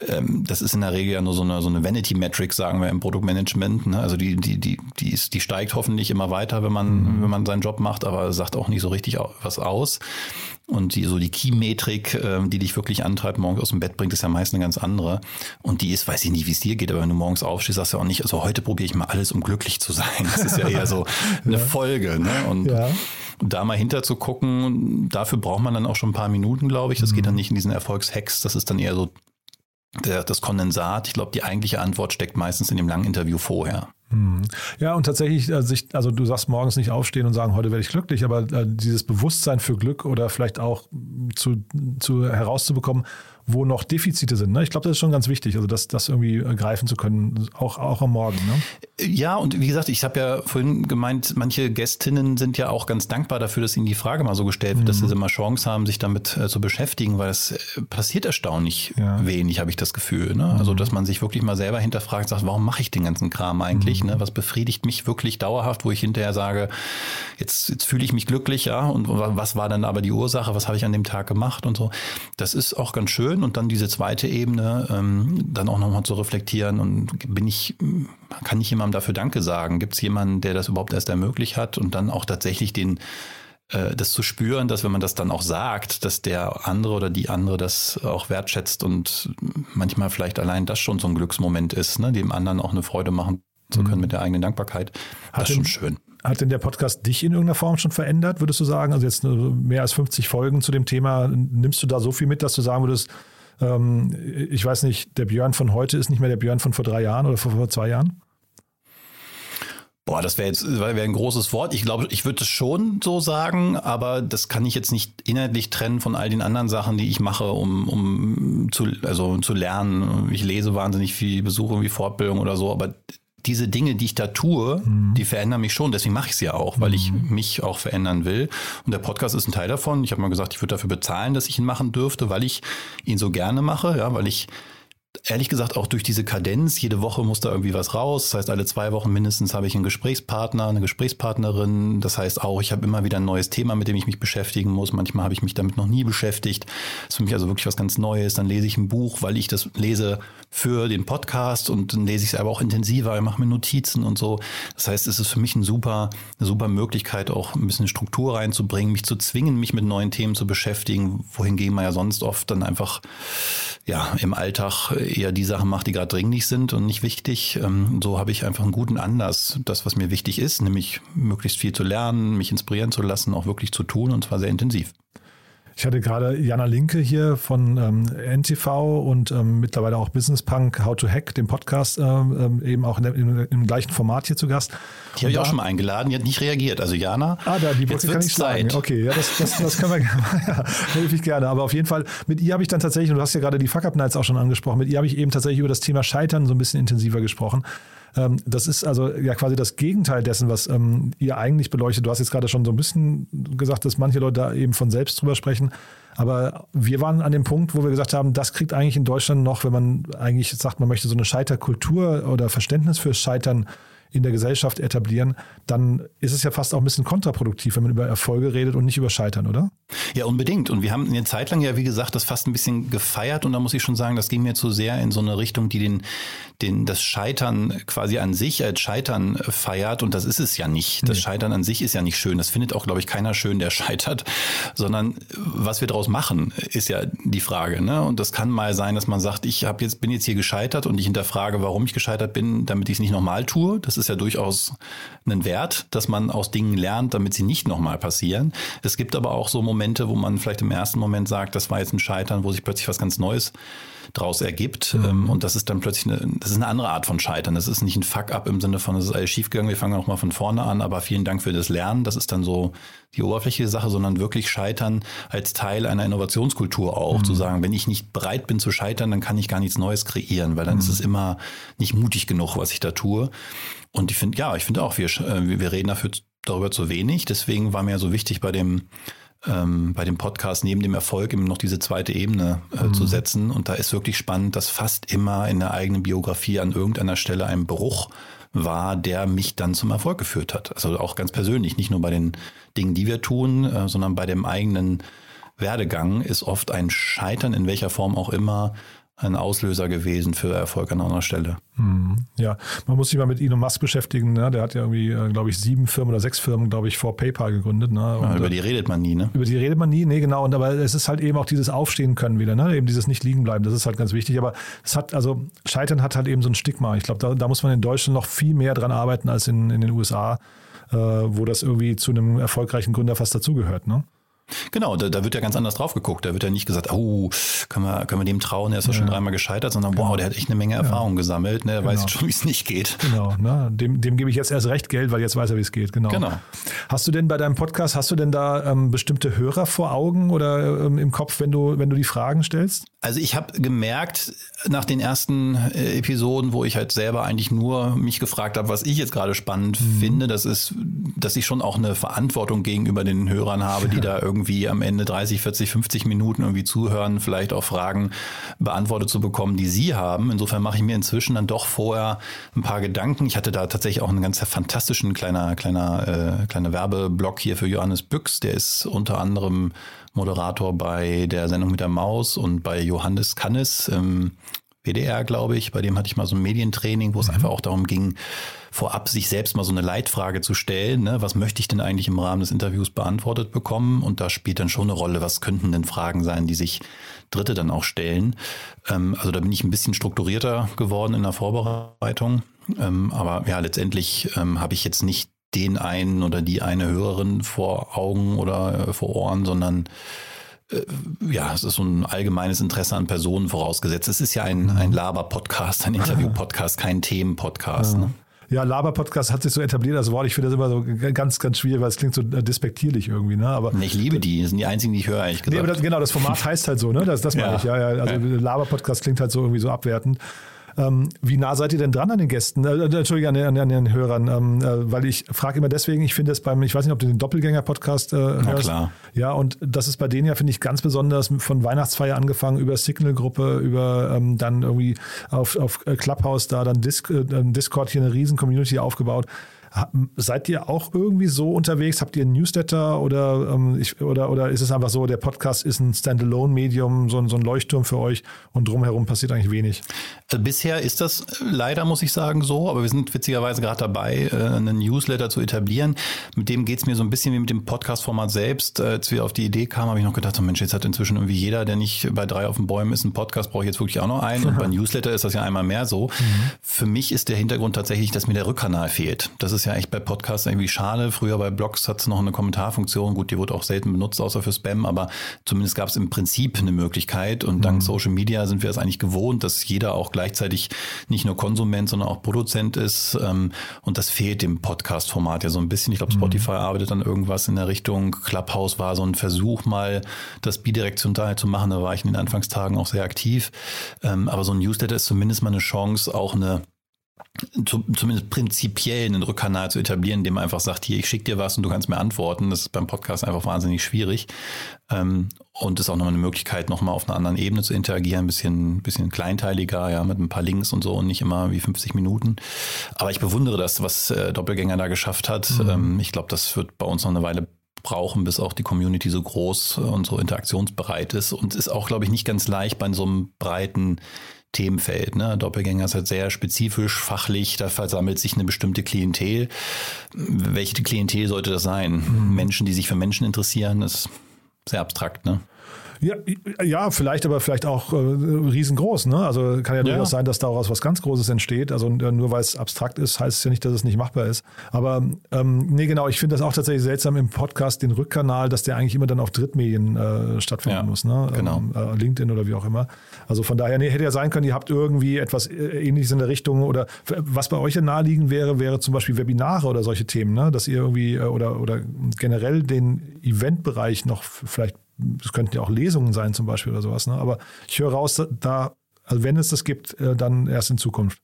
ähm, das ist in der Regel ja nur so eine, so eine Vanity-Metric, sagen wir im Produktmanagement. Ne? Also die, die, die, die, ist, die steigt hoffentlich immer weiter, wenn man, mhm. wenn man seinen Job macht, aber sagt auch nicht so richtig was aus. Und die, so die Key-Metrik, äh, die dich wirklich antreibt, morgens aus dem Bett bringt, ist ja meist eine ganz andere. Und die ist, weiß ich nicht, wie es dir geht, aber wenn du morgens aufstehst, sagst du auch nicht, also heute probiere ich mal alles, um glücklich zu sein. Das ist ja eher so eine ja. Folge. Ne? Und ja. da mal hinter zu gucken, dafür braucht man dann auch schon ein paar Minuten, glaube ich. Das mhm. geht dann nicht in diesen Erfolgshacks, das ist dann eher so der, das Kondensat. Ich glaube, die eigentliche Antwort steckt meistens in dem langen Interview vorher. Hm. Ja, und tatsächlich, also, ich, also, du sagst morgens nicht aufstehen und sagen, heute werde ich glücklich, aber äh, dieses Bewusstsein für Glück oder vielleicht auch zu, zu herauszubekommen, wo noch Defizite sind. Ne? Ich glaube, das ist schon ganz wichtig, also das, das irgendwie greifen zu können, auch, auch am Morgen. Ne? Ja, und wie gesagt, ich habe ja vorhin gemeint, manche Gästinnen sind ja auch ganz dankbar dafür, dass ihnen die Frage mal so gestellt wird, mhm. dass sie mal Chance haben, sich damit äh, zu beschäftigen, weil es äh, passiert erstaunlich ja. wenig, habe ich das Gefühl. Ne? Also, mhm. Also, dass man sich wirklich mal selber hinterfragt, sagt, warum mache ich den ganzen Kram eigentlich? Mhm. Ne? Was befriedigt mich wirklich dauerhaft, wo ich hinterher sage, jetzt, jetzt fühle ich mich glücklich, ja, und was war dann aber die Ursache, was habe ich an dem Tag gemacht und so. Das ist auch ganz schön schön und dann diese zweite Ebene, ähm, dann auch nochmal zu reflektieren und bin ich, kann ich jemandem dafür Danke sagen? Gibt es jemanden, der das überhaupt erst ermöglicht hat und dann auch tatsächlich den äh, das zu spüren, dass wenn man das dann auch sagt, dass der andere oder die andere das auch wertschätzt und manchmal vielleicht allein das schon so ein Glücksmoment ist, ne, dem anderen auch eine Freude machen zu können mhm. mit der eigenen Dankbarkeit. Das hat ist schon schön. Hat denn der Podcast dich in irgendeiner Form schon verändert, würdest du sagen? Also jetzt mehr als 50 Folgen zu dem Thema. Nimmst du da so viel mit, dass du sagen würdest, ähm, ich weiß nicht, der Björn von heute ist nicht mehr der Björn von vor drei Jahren oder vor, vor zwei Jahren? Boah, das wäre jetzt wär ein großes Wort. Ich glaube, ich würde es schon so sagen, aber das kann ich jetzt nicht inhaltlich trennen von all den anderen Sachen, die ich mache, um, um zu, also zu lernen. Ich lese wahnsinnig viel, besuche irgendwie Fortbildung oder so, aber diese Dinge, die ich da tue, mhm. die verändern mich schon. Deswegen mache ich es ja auch, weil mhm. ich mich auch verändern will. Und der Podcast ist ein Teil davon. Ich habe mal gesagt, ich würde dafür bezahlen, dass ich ihn machen dürfte, weil ich ihn so gerne mache, ja, weil ich ehrlich gesagt auch durch diese Kadenz, jede Woche muss da irgendwie was raus. Das heißt, alle zwei Wochen mindestens habe ich einen Gesprächspartner, eine Gesprächspartnerin. Das heißt auch, ich habe immer wieder ein neues Thema, mit dem ich mich beschäftigen muss. Manchmal habe ich mich damit noch nie beschäftigt. Das ist für mich also wirklich was ganz Neues. Dann lese ich ein Buch, weil ich das lese für den Podcast und dann lese ich es aber auch intensiver, mache mir Notizen und so. Das heißt, es ist für mich ein super, eine super Möglichkeit, auch ein bisschen Struktur reinzubringen, mich zu zwingen, mich mit neuen Themen zu beschäftigen, wohingegen man ja sonst oft dann einfach ja im Alltag eher die Sachen macht, die gerade dringlich sind und nicht wichtig. Ähm, so habe ich einfach einen guten Anlass, das, was mir wichtig ist, nämlich möglichst viel zu lernen, mich inspirieren zu lassen, auch wirklich zu tun und zwar sehr intensiv. Ich hatte gerade Jana Linke hier von ähm, NTV und ähm, mittlerweile auch Business Punk How to Hack, dem Podcast, ähm, ähm eben auch der, im, im, gleichen Format hier zu Gast. Die habe ich auch schon mal eingeladen, die hat nicht reagiert. Also Jana, ah, da, die jetzt kann ich Zeit. Okay, ja, das, das, das können wir gerne. ja, helfe ich gerne. Aber auf jeden Fall, mit ihr habe ich dann tatsächlich, und du hast ja gerade die Fuck Up Nights auch schon angesprochen, mit ihr habe ich eben tatsächlich über das Thema Scheitern so ein bisschen intensiver gesprochen. Ähm, das ist also ja quasi das Gegenteil dessen, was ähm, ihr eigentlich beleuchtet. Du hast jetzt gerade schon so ein bisschen gesagt, dass manche Leute da eben von selbst drüber sprechen. Aber wir waren an dem Punkt, wo wir gesagt haben, das kriegt eigentlich in Deutschland noch, wenn man eigentlich sagt, man möchte so eine Scheiterkultur oder Verständnis fürs Scheitern in der Gesellschaft etablieren, dann ist es ja fast auch ein bisschen kontraproduktiv, wenn man über Erfolge redet und nicht über Scheitern, oder? Ja, unbedingt. Und wir haben eine Zeit lang ja, wie gesagt, das fast ein bisschen gefeiert und da muss ich schon sagen, das ging mir zu sehr in so eine Richtung, die den, den, das Scheitern quasi an sich als Scheitern feiert und das ist es ja nicht. Das nee. Scheitern an sich ist ja nicht schön. Das findet auch, glaube ich, keiner schön, der scheitert, sondern was wir daraus machen, ist ja die Frage. Ne? Und das kann mal sein, dass man sagt, ich hab jetzt, bin jetzt hier gescheitert und ich hinterfrage, warum ich gescheitert bin, damit ich es nicht nochmal tue. Das ist ist ja durchaus ein Wert, dass man aus Dingen lernt, damit sie nicht nochmal passieren. Es gibt aber auch so Momente, wo man vielleicht im ersten Moment sagt, das war jetzt ein Scheitern, wo sich plötzlich was ganz Neues draus ergibt. Mhm. Und das ist dann plötzlich eine, das ist eine andere Art von Scheitern. Das ist nicht ein Fuck-up im Sinne von, es ist alles schiefgegangen, wir fangen nochmal von vorne an, aber vielen Dank für das Lernen. Das ist dann so die oberflächliche Sache, sondern wirklich Scheitern als Teil einer Innovationskultur auch. Mhm. Zu sagen, wenn ich nicht bereit bin zu scheitern, dann kann ich gar nichts Neues kreieren, weil dann mhm. ist es immer nicht mutig genug, was ich da tue. Und ich finde, ja, ich finde auch, wir, äh, wir reden dafür darüber zu wenig. Deswegen war mir so wichtig bei dem ähm, bei dem Podcast neben dem Erfolg eben noch diese zweite Ebene äh, mhm. zu setzen. Und da ist wirklich spannend, dass fast immer in der eigenen Biografie an irgendeiner Stelle ein Bruch war, der mich dann zum Erfolg geführt hat. Also auch ganz persönlich, nicht nur bei den Dingen, die wir tun, äh, sondern bei dem eigenen Werdegang ist oft ein Scheitern in welcher Form auch immer ein Auslöser gewesen für Erfolg an anderer Stelle. Hm, ja, man muss sich mal mit Elon Musk beschäftigen. Ne? Der hat ja irgendwie, äh, glaube ich, sieben Firmen oder sechs Firmen, glaube ich, vor PayPal gegründet. Ne? Ja, über die redet man nie, ne? Über die redet man nie, nee, genau. Und aber es ist halt eben auch dieses Aufstehen können wieder, ne? Eben dieses nicht liegen bleiben. Das ist halt ganz wichtig. Aber es hat, also Scheitern hat halt eben so ein Stigma. Ich glaube, da, da muss man in Deutschland noch viel mehr dran arbeiten als in, in den USA, äh, wo das irgendwie zu einem erfolgreichen Gründer fast dazugehört, ne? Genau, da, da wird ja ganz anders drauf geguckt. Da wird ja nicht gesagt, oh, können wir, können wir dem trauen, der ist doch schon dreimal gescheitert, sondern wow, der hat echt eine Menge Erfahrung gesammelt, ne? der weiß Genau. jetzt schon, wie es nicht geht. Genau, ne? dem, dem gebe ich jetzt erst recht Geld, weil jetzt weiß er, wie es geht. Genau. Genau. Hast du denn bei deinem Podcast, hast du denn da ähm, bestimmte Hörer vor Augen oder ähm, im Kopf, wenn du, wenn du die Fragen stellst? Also ich habe gemerkt, nach den ersten äh, Episoden, wo ich halt selber eigentlich nur mich gefragt habe, was ich jetzt gerade spannend finde, das ist, dass ich schon auch eine Verantwortung gegenüber den Hörern habe, die da irgendwie am Ende 30, 40, 50 Minuten irgendwie zuhören, vielleicht auch Fragen beantwortet zu bekommen, die sie haben. Insofern mache ich mir inzwischen dann doch vorher ein paar Gedanken. Ich hatte da tatsächlich auch einen ganz fantastischen kleiner, kleiner, äh, kleiner Werbeblock hier für Johannes Büchs. Der ist unter anderem Moderator bei der Sendung mit der Maus und bei Johannes Kannes im WDR, glaube ich. Bei dem hatte ich mal so ein Medientraining, wo es einfach auch darum ging, vorab sich selbst mal so eine Leitfrage zu stellen. Ne? Was möchte ich denn eigentlich im Rahmen des Interviews beantwortet bekommen? Und da spielt dann schon eine Rolle, was könnten denn Fragen sein, die sich Dritte dann auch stellen. Ähm, also da bin ich ein bisschen strukturierter geworden in der Vorbereitung. Ähm, aber ja, letztendlich ähm, habe ich jetzt nicht den einen oder die eine Hörerin vor Augen oder äh, vor Ohren, sondern ja, es ist so ein allgemeines Interesse an Personen vorausgesetzt. Es ist ja ein, ein Laber-Podcast, ein Interview-Podcast, kein Themen-Podcast. Ne? Ja, Laber-Podcast hat sich so etabliert, das Wort. Ich finde das immer so ganz, ganz schwierig, weil es klingt so äh, despektierlich irgendwie. Ne? Aber, Ich liebe die, das sind die einzigen, die ich höre, ehrlich nee, gesagt. aber das, genau, das Format heißt halt so, ne? Das, das meine Ja. ich. Ja, ja. Also Ja. Laber-Podcast klingt halt so irgendwie so abwertend. Ähm, wie nah seid ihr denn dran an den Gästen? Äh, Entschuldige, an, den- an, den- an den Hörern. Ähm, äh, weil ich frage immer deswegen, ich finde es beim, ich weiß nicht, ob du den Doppelgänger-Podcast äh, hörst. klar. Ja, und das ist bei denen ja, finde ich, ganz besonders von Weihnachtsfeier angefangen, über Signal-Gruppe, über ähm, dann irgendwie auf, auf äh, Clubhouse da, dann Disc, äh, dann Discord hier eine riesen Community aufgebaut. Seid ihr auch irgendwie so unterwegs? Habt ihr einen Newsletter oder, ähm, ich, oder, oder ist es einfach so, der Podcast ist ein Standalone-Medium, so, ein- so ein Leuchtturm für euch und drumherum passiert eigentlich wenig? Äh, Bisher ist das äh, leider, muss ich sagen, so, aber wir sind witzigerweise gerade dabei, äh, einen Newsletter zu etablieren. Mit dem geht es mir so ein bisschen wie mit dem Podcast-Format selbst. Als wir auf die Idee kamen, habe ich noch gedacht, oh Mensch, jetzt hat inzwischen irgendwie jeder, der nicht bei drei auf den Bäumen ist, einen Podcast, brauche ich jetzt wirklich auch noch einen. Und bei Newsletter ist das ja einmal mehr so. Für mich ist der Hintergrund tatsächlich, dass mir der Rückkanal fehlt. Das ist ja echt bei Podcasts irgendwie schade. Früher bei Blogs hat es noch eine Kommentarfunktion. Gut, die wurde auch selten benutzt, außer für Spam, aber zumindest gab es im Prinzip eine Möglichkeit. Und dank Social Media sind wir es eigentlich gewohnt, dass jeder auch gleichzeitig nicht nur Konsument, sondern auch Produzent ist. Ähm, Und das fehlt dem Podcast-Format ja so ein bisschen. Ich glaube, Spotify arbeitet an irgendwas in der Richtung. Clubhouse war so ein Versuch, mal das bidirektional zu machen. Da war ich in den Anfangstagen auch sehr aktiv. Ähm, Aber so ein Newsletter ist zumindest mal eine Chance, auch eine zu, zumindest prinzipiell einen Rückkanal zu etablieren, indem man einfach sagt, hier, ich schicke dir was und du kannst mir antworten. Das ist beim Podcast einfach wahnsinnig schwierig. Ähm, und ist auch nochmal eine Möglichkeit, nochmal auf einer anderen Ebene zu interagieren, ein bisschen, bisschen kleinteiliger, ja, mit ein paar Links und so und nicht immer wie 50 Minuten. Aber ich bewundere das, was äh, Doppelgänger da geschafft hat. Ähm, ich glaube, das wird bei uns noch eine Weile brauchen, bis auch die Community so groß und so interaktionsbereit ist. Und ist auch, glaube ich, nicht ganz leicht bei so einem breiten Themenfeld. Ne? Doppelgänger ist halt sehr spezifisch, fachlich, da versammelt sich eine bestimmte Klientel. Welche Klientel sollte das sein? Menschen, die sich für Menschen interessieren, ist sehr abstrakt, ne? Ja, ja, vielleicht, aber vielleicht auch äh, riesengroß. Ne? Also kann ja, durchaus sein, dass daraus was ganz Großes entsteht. Also äh, nur weil es abstrakt ist, heißt es ja nicht, dass es nicht machbar ist. Aber ähm, nee, genau, ich finde das auch tatsächlich seltsam im Podcast, den Rückkanal, dass der eigentlich immer dann auf Drittmedien äh, stattfinden Ja, muss. Ne? genau. Ähm, äh, LinkedIn oder wie auch immer. Also von daher, nee, hätte ja sein können, ihr habt irgendwie etwas äh, ähnliches in der Richtung oder was bei euch ja naheliegend wäre, wäre zum Beispiel Webinare oder solche Themen, ne? dass ihr irgendwie äh, oder, oder generell den Eventbereich noch vielleicht es könnten ja auch Lesungen sein zum Beispiel oder sowas. Ne? Aber ich höre raus, da, also wenn es das gibt, äh, dann erst in Zukunft.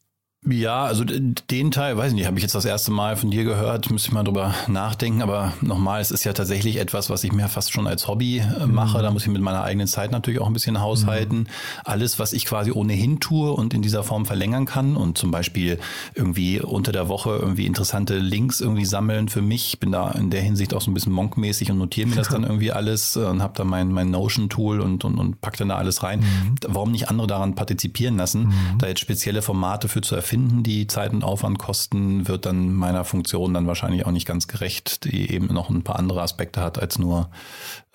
Ja, also den Teil, weiß ich nicht, habe ich jetzt das erste Mal von dir gehört, müsste ich mal drüber nachdenken, aber nochmal, es ist ja tatsächlich etwas, was ich mir fast schon als Hobby äh, mache, da muss ich mit meiner eigenen Zeit natürlich auch ein bisschen haushalten. Alles, was ich quasi ohnehin tue und in dieser Form verlängern kann und zum Beispiel irgendwie unter der Woche irgendwie interessante Links irgendwie sammeln für mich, ich bin da in der Hinsicht auch so ein bisschen monkmäßig und notiere mir das dann irgendwie alles äh, und habe da mein, mein Notion-Tool und, und, und pack dann da alles rein. Warum nicht andere daran partizipieren lassen, da jetzt spezielle Formate für zu erfinden, die Zeit und Aufwand kosten, wird dann meiner Funktion dann wahrscheinlich auch nicht ganz gerecht, die eben noch ein paar andere Aspekte hat, als nur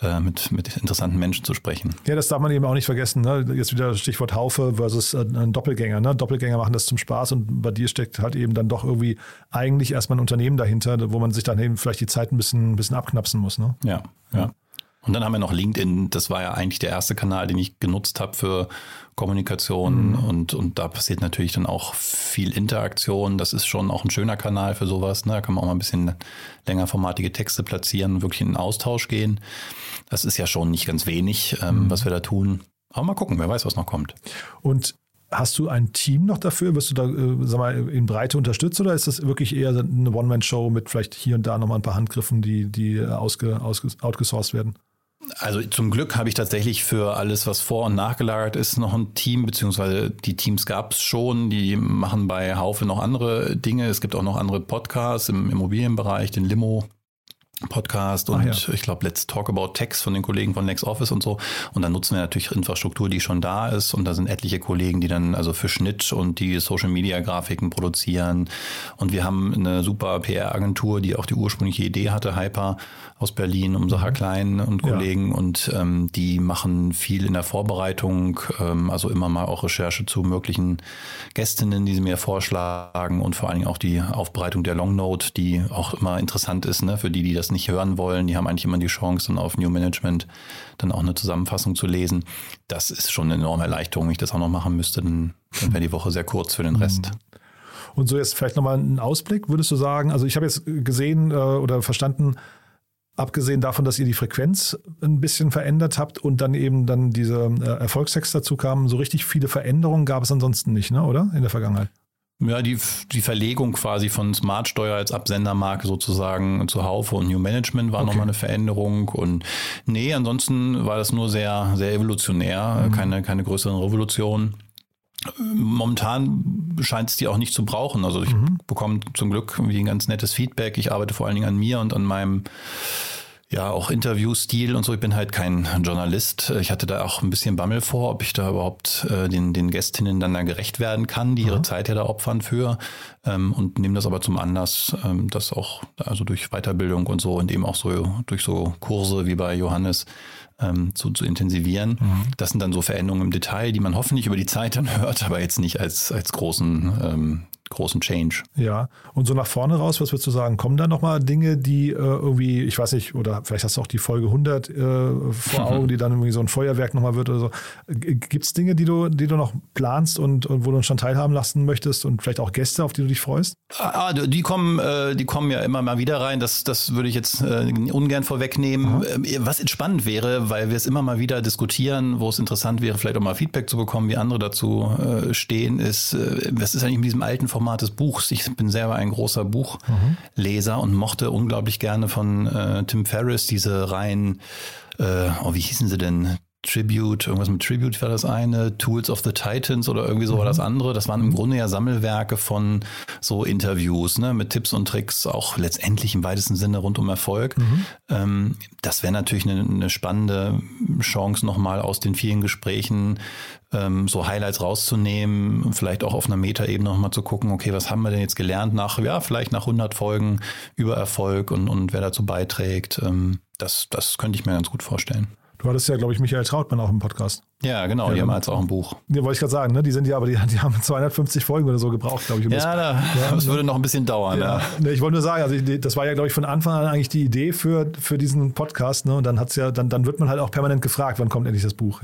äh, mit, mit interessanten Menschen zu sprechen. Ja, das darf man eben auch nicht vergessen. Ne? Jetzt wieder Stichwort Haufe versus äh, ein Doppelgänger. Ne? Doppelgänger machen das zum Spaß und bei dir steckt halt eben dann doch irgendwie eigentlich erstmal ein Unternehmen dahinter, wo man sich dann eben vielleicht die Zeit ein bisschen, ein bisschen abknapsen muss. Ne? Ja, ja. Und dann haben wir noch LinkedIn, das war ja eigentlich der erste Kanal, den ich genutzt habe für Kommunikation mhm. und, und da passiert natürlich dann auch viel Interaktion. Das ist schon auch ein schöner Kanal für sowas. Ne? Da kann man auch mal ein bisschen längerformatige Texte platzieren, wirklich in den Austausch gehen. Das ist ja schon nicht ganz wenig, ähm, mhm. was wir da tun. Aber mal gucken, wer weiß, was noch kommt. Und Hast du ein Team noch dafür? Wirst du da, äh, sag mal, in Breite unterstützt oder ist das wirklich eher eine One-Man-Show mit vielleicht hier und da nochmal ein paar Handgriffen, die, die ausge, ausge, outgesourced werden? Also zum Glück habe ich tatsächlich für alles, was vor- und nachgelagert ist, noch ein Team, beziehungsweise die Teams gab es schon, die machen bei Haufe noch andere Dinge. Es gibt auch noch andere Podcasts im Immobilienbereich, den Limo Podcast und ja. ich glaube Let's Talk About Text von den Kollegen von LexOffice und so. Und dann nutzen wir natürlich Infrastruktur, die schon da ist. Und da sind etliche Kollegen, die dann also für Schnitt und die Social Media Grafiken produzieren. Und wir haben eine super PR-Agentur, die auch die ursprüngliche Idee hatte, Hyper aus Berlin, um Sacher mhm. Klein und Kollegen. Ja. Und ähm, die machen viel in der Vorbereitung, ähm, also immer mal auch Recherche zu möglichen Gästinnen, die sie mir vorschlagen und vor allen Dingen auch die Aufbereitung der Longnote, die auch immer interessant ist, ne, für die, die das nicht hören wollen, die haben eigentlich immer die Chance, dann auf New Management dann auch eine Zusammenfassung zu lesen. Das ist schon eine enorme Erleichterung. Wenn ich das auch noch machen müsste, dann, dann wäre die Woche sehr kurz für den Rest. Mhm. Und so jetzt vielleicht nochmal ein Ausblick, würdest du sagen? Also ich habe jetzt gesehen äh, oder verstanden, abgesehen davon, dass ihr die Frequenz ein bisschen verändert habt und dann eben dann diese äh, Erfolgstext dazu kamen, so richtig viele Veränderungen gab es ansonsten nicht, ne? oder? In der Vergangenheit. Ja, die, die Verlegung quasi von Smartsteuer als Absendermarke sozusagen zu Haufe und New Management war okay. nochmal eine Veränderung. Und nee, ansonsten war das nur sehr, sehr evolutionär, mhm. keine, keine größeren Revolutionen. Momentan scheint es die auch nicht zu brauchen. Also ich mhm. bekomme zum Glück irgendwie ein ganz nettes Feedback. Ich arbeite vor allen Dingen an mir und an meinem ja auch Interviewstil und so. Ich bin halt kein Journalist. Ich hatte da auch ein bisschen Bammel vor, ob ich da überhaupt äh, den, den Gästinnen dann da gerecht werden kann, die ihre Zeit ja da opfern für. Ähm, und nehme das aber zum Anlass, ähm, das auch also durch Weiterbildung und so und eben auch so durch so Kurse wie bei Johannes ähm, zu, zu intensivieren. Mhm. Das sind dann so Veränderungen im Detail, die man hoffentlich über die Zeit dann hört, aber jetzt nicht als, als großen ähm, großen Change. Ja, und so nach vorne raus, was würdest du sagen? Kommen da nochmal Dinge, die äh, irgendwie, ich weiß nicht, oder vielleicht hast du auch die Folge 100 äh, vor Augen, die dann irgendwie so ein Feuerwerk nochmal wird oder so. Gibt es Dinge, die du, die du noch planst und, und wo du uns schon teilhaben lassen möchtest und vielleicht auch Gäste, auf die du dich freust? Ah, ah die kommen, äh, die kommen ja immer mal wieder rein. Das, das würde ich jetzt äh, ungern vorwegnehmen. Ähm, was entspannend wäre, weil wir es immer mal wieder diskutieren, wo es interessant wäre, vielleicht auch mal Feedback zu bekommen, wie andere dazu äh, stehen, ist, äh, was ist eigentlich mit diesem alten Format des Buchs? Ich bin selber ein großer Buchleser mhm. und mochte unglaublich gerne von äh, Tim Ferriss diese Reihen, äh, oh, wie hießen sie denn? Tribute, irgendwas mit Tribute war das eine, Tools of the Titans oder irgendwie so mhm. war das andere. Das waren im Grunde ja Sammelwerke von so Interviews, ne, mit Tipps und Tricks, auch letztendlich im weitesten Sinne rund um Erfolg. Mhm. Ähm, das wäre natürlich eine, eine spannende Chance, nochmal aus den vielen Gesprächen ähm, so Highlights rauszunehmen, vielleicht auch auf einer Metaebene nochmal zu gucken, okay, was haben wir denn jetzt gelernt nach, ja, vielleicht nach 100 Folgen über Erfolg und, und wer dazu beiträgt. Ähm, das, das könnte ich mir ganz gut vorstellen. Du hattest ja, glaube ich, Michael Trautmann auch im Podcast. Ja, genau, die haben jetzt auch ein Buch. Ja, wollte ich gerade sagen, ne? die sind ja, aber die, die, haben 250 Folgen oder so gebraucht, glaube ich. Um ja, das, da, ja, das würde noch ein bisschen dauern. Ja. ja. Ich wollte nur sagen, also ich, das war ja, glaube ich, von Anfang an eigentlich die Idee für, für diesen Podcast. Ne? Und dann hat's ja, dann, dann wird man halt auch permanent gefragt, wann kommt endlich das Buch.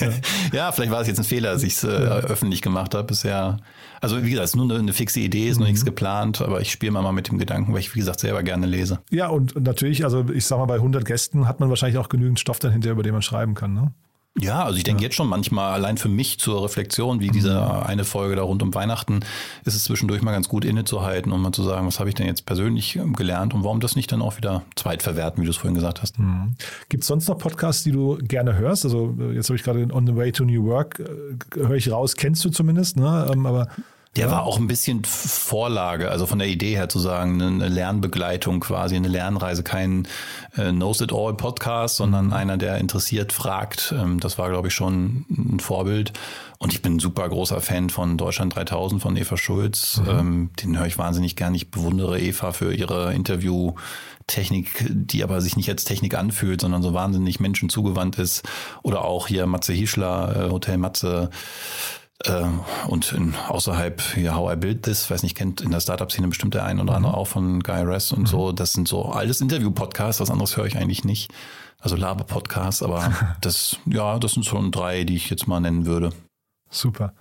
Ja, ja vielleicht war es jetzt ein Fehler, dass ich es äh, öffentlich gemacht habe. Bisher also wie gesagt, es ist nur eine, eine fixe Idee, ist mhm. nur nichts geplant, aber ich spiele mal mit dem Gedanken, weil ich, wie gesagt, selber gerne lese. Ja, und natürlich, also ich sag mal, bei 100 Gästen hat man wahrscheinlich auch genügend Stoff dann hinterher, über den man schreiben kann, ne? Ja, also ich denke ja. jetzt schon manchmal allein für mich zur Reflexion, wie diese mhm. eine Folge da rund um Weihnachten, ist es zwischendurch mal ganz gut innezuhalten und mal zu sagen, was habe ich denn jetzt persönlich ähm, gelernt und warum das nicht dann auch wieder zweitverwerten, wie du es vorhin gesagt hast. Mhm. Gibt es sonst noch Podcasts, die du gerne hörst? Also äh, jetzt habe ich gerade On the Way to New Work, äh, höre ich raus, kennst du zumindest, ne? Ähm, aber der ja. war auch ein bisschen Vorlage, also von der Idee her zu sagen, eine Lernbegleitung quasi, eine Lernreise, kein äh, Knows It All Podcast, sondern mhm. einer, der interessiert fragt. Ähm, das war, glaube ich, schon ein Vorbild. Und ich bin ein super großer Fan von Deutschland 3000 von Eva Schulz. Mhm. Ähm, den höre ich wahnsinnig gern. Ich bewundere Eva für ihre Interviewtechnik, die aber sich nicht als Technik anfühlt, sondern so wahnsinnig Menschen zugewandt ist. Oder auch hier Matze Hischler, äh, Hotel Matze und in, außerhalb hier How I Build This, weiß nicht, kennt in der Startup-Szene bestimmt der ein oder andere auch von Guy Ress und so. Das sind so alles Interview-Podcasts, was anderes höre ich eigentlich nicht. Also Laber-Podcasts, aber das, ja, das sind schon drei, die ich jetzt mal nennen würde. Super.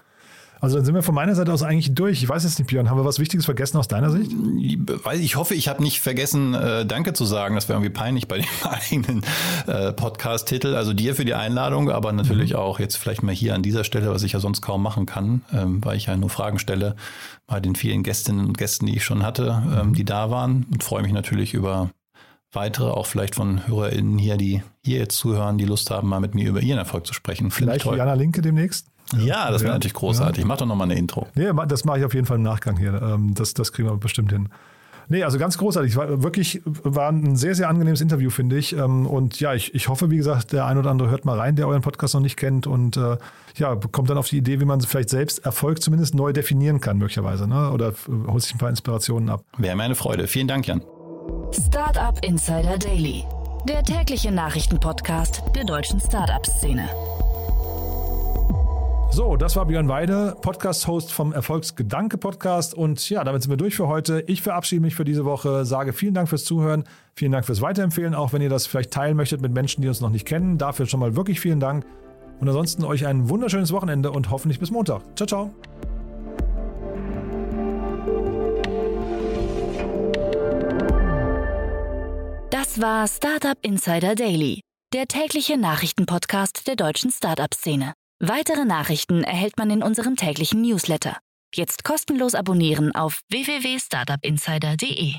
Also dann sind wir von meiner Seite aus eigentlich durch. Ich weiß jetzt nicht, Björn, haben wir was Wichtiges vergessen aus deiner Sicht? Weil ich hoffe, ich habe nicht vergessen, äh, Danke zu sagen. Das wäre irgendwie peinlich bei dem eigenen äh, Podcast-Titel. Also dir für die Einladung, aber natürlich mhm. auch jetzt vielleicht mal hier an dieser Stelle, was ich ja sonst kaum machen kann, ähm, weil ich ja nur Fragen stelle bei den vielen Gästinnen und Gästen, die ich schon hatte, ähm, mhm. die da waren. Und freue mich natürlich über weitere, auch vielleicht von HörerInnen hier, die hier jetzt zuhören, die Lust haben, mal mit mir über ihren Erfolg zu sprechen. Vielleicht Jana Linke demnächst? Ja, das wäre ja, natürlich großartig. Ja. Mach doch nochmal eine Intro. Nee, das mache ich auf jeden Fall im Nachgang hier. Ähm, das, das kriegen wir bestimmt hin. Nee, also ganz großartig. War wirklich war ein sehr, sehr angenehmes Interview, finde ich. Ähm, und ja, ich, ich hoffe, wie gesagt, der ein oder andere hört mal rein, der euren Podcast noch nicht kennt und äh, ja, kommt dann auf die Idee, wie man vielleicht selbst Erfolg zumindest neu definieren kann, möglicherweise. Ne? Oder holt sich ein paar Inspirationen ab. Wäre mir eine Freude. Vielen Dank, Jan. Startup Insider Daily, der tägliche Nachrichtenpodcast der deutschen Startup-Szene. So, das war Björn Weide, Podcast-Host vom Erfolgsgedanke-Podcast. Und ja, damit sind wir durch für heute. Ich verabschiede mich für diese Woche, sage vielen Dank fürs Zuhören, vielen Dank fürs Weiterempfehlen, auch wenn ihr das vielleicht teilen möchtet mit Menschen, die uns noch nicht kennen. Dafür schon mal wirklich vielen Dank. Und ansonsten euch ein wunderschönes Wochenende und hoffentlich bis Montag. Ciao, ciao. Das war Startup Insider Daily, der tägliche Nachrichtenpodcast der deutschen Startup-Szene. Weitere Nachrichten erhält man in unserem täglichen Newsletter. Jetzt kostenlos abonnieren auf www.startupinsider.de.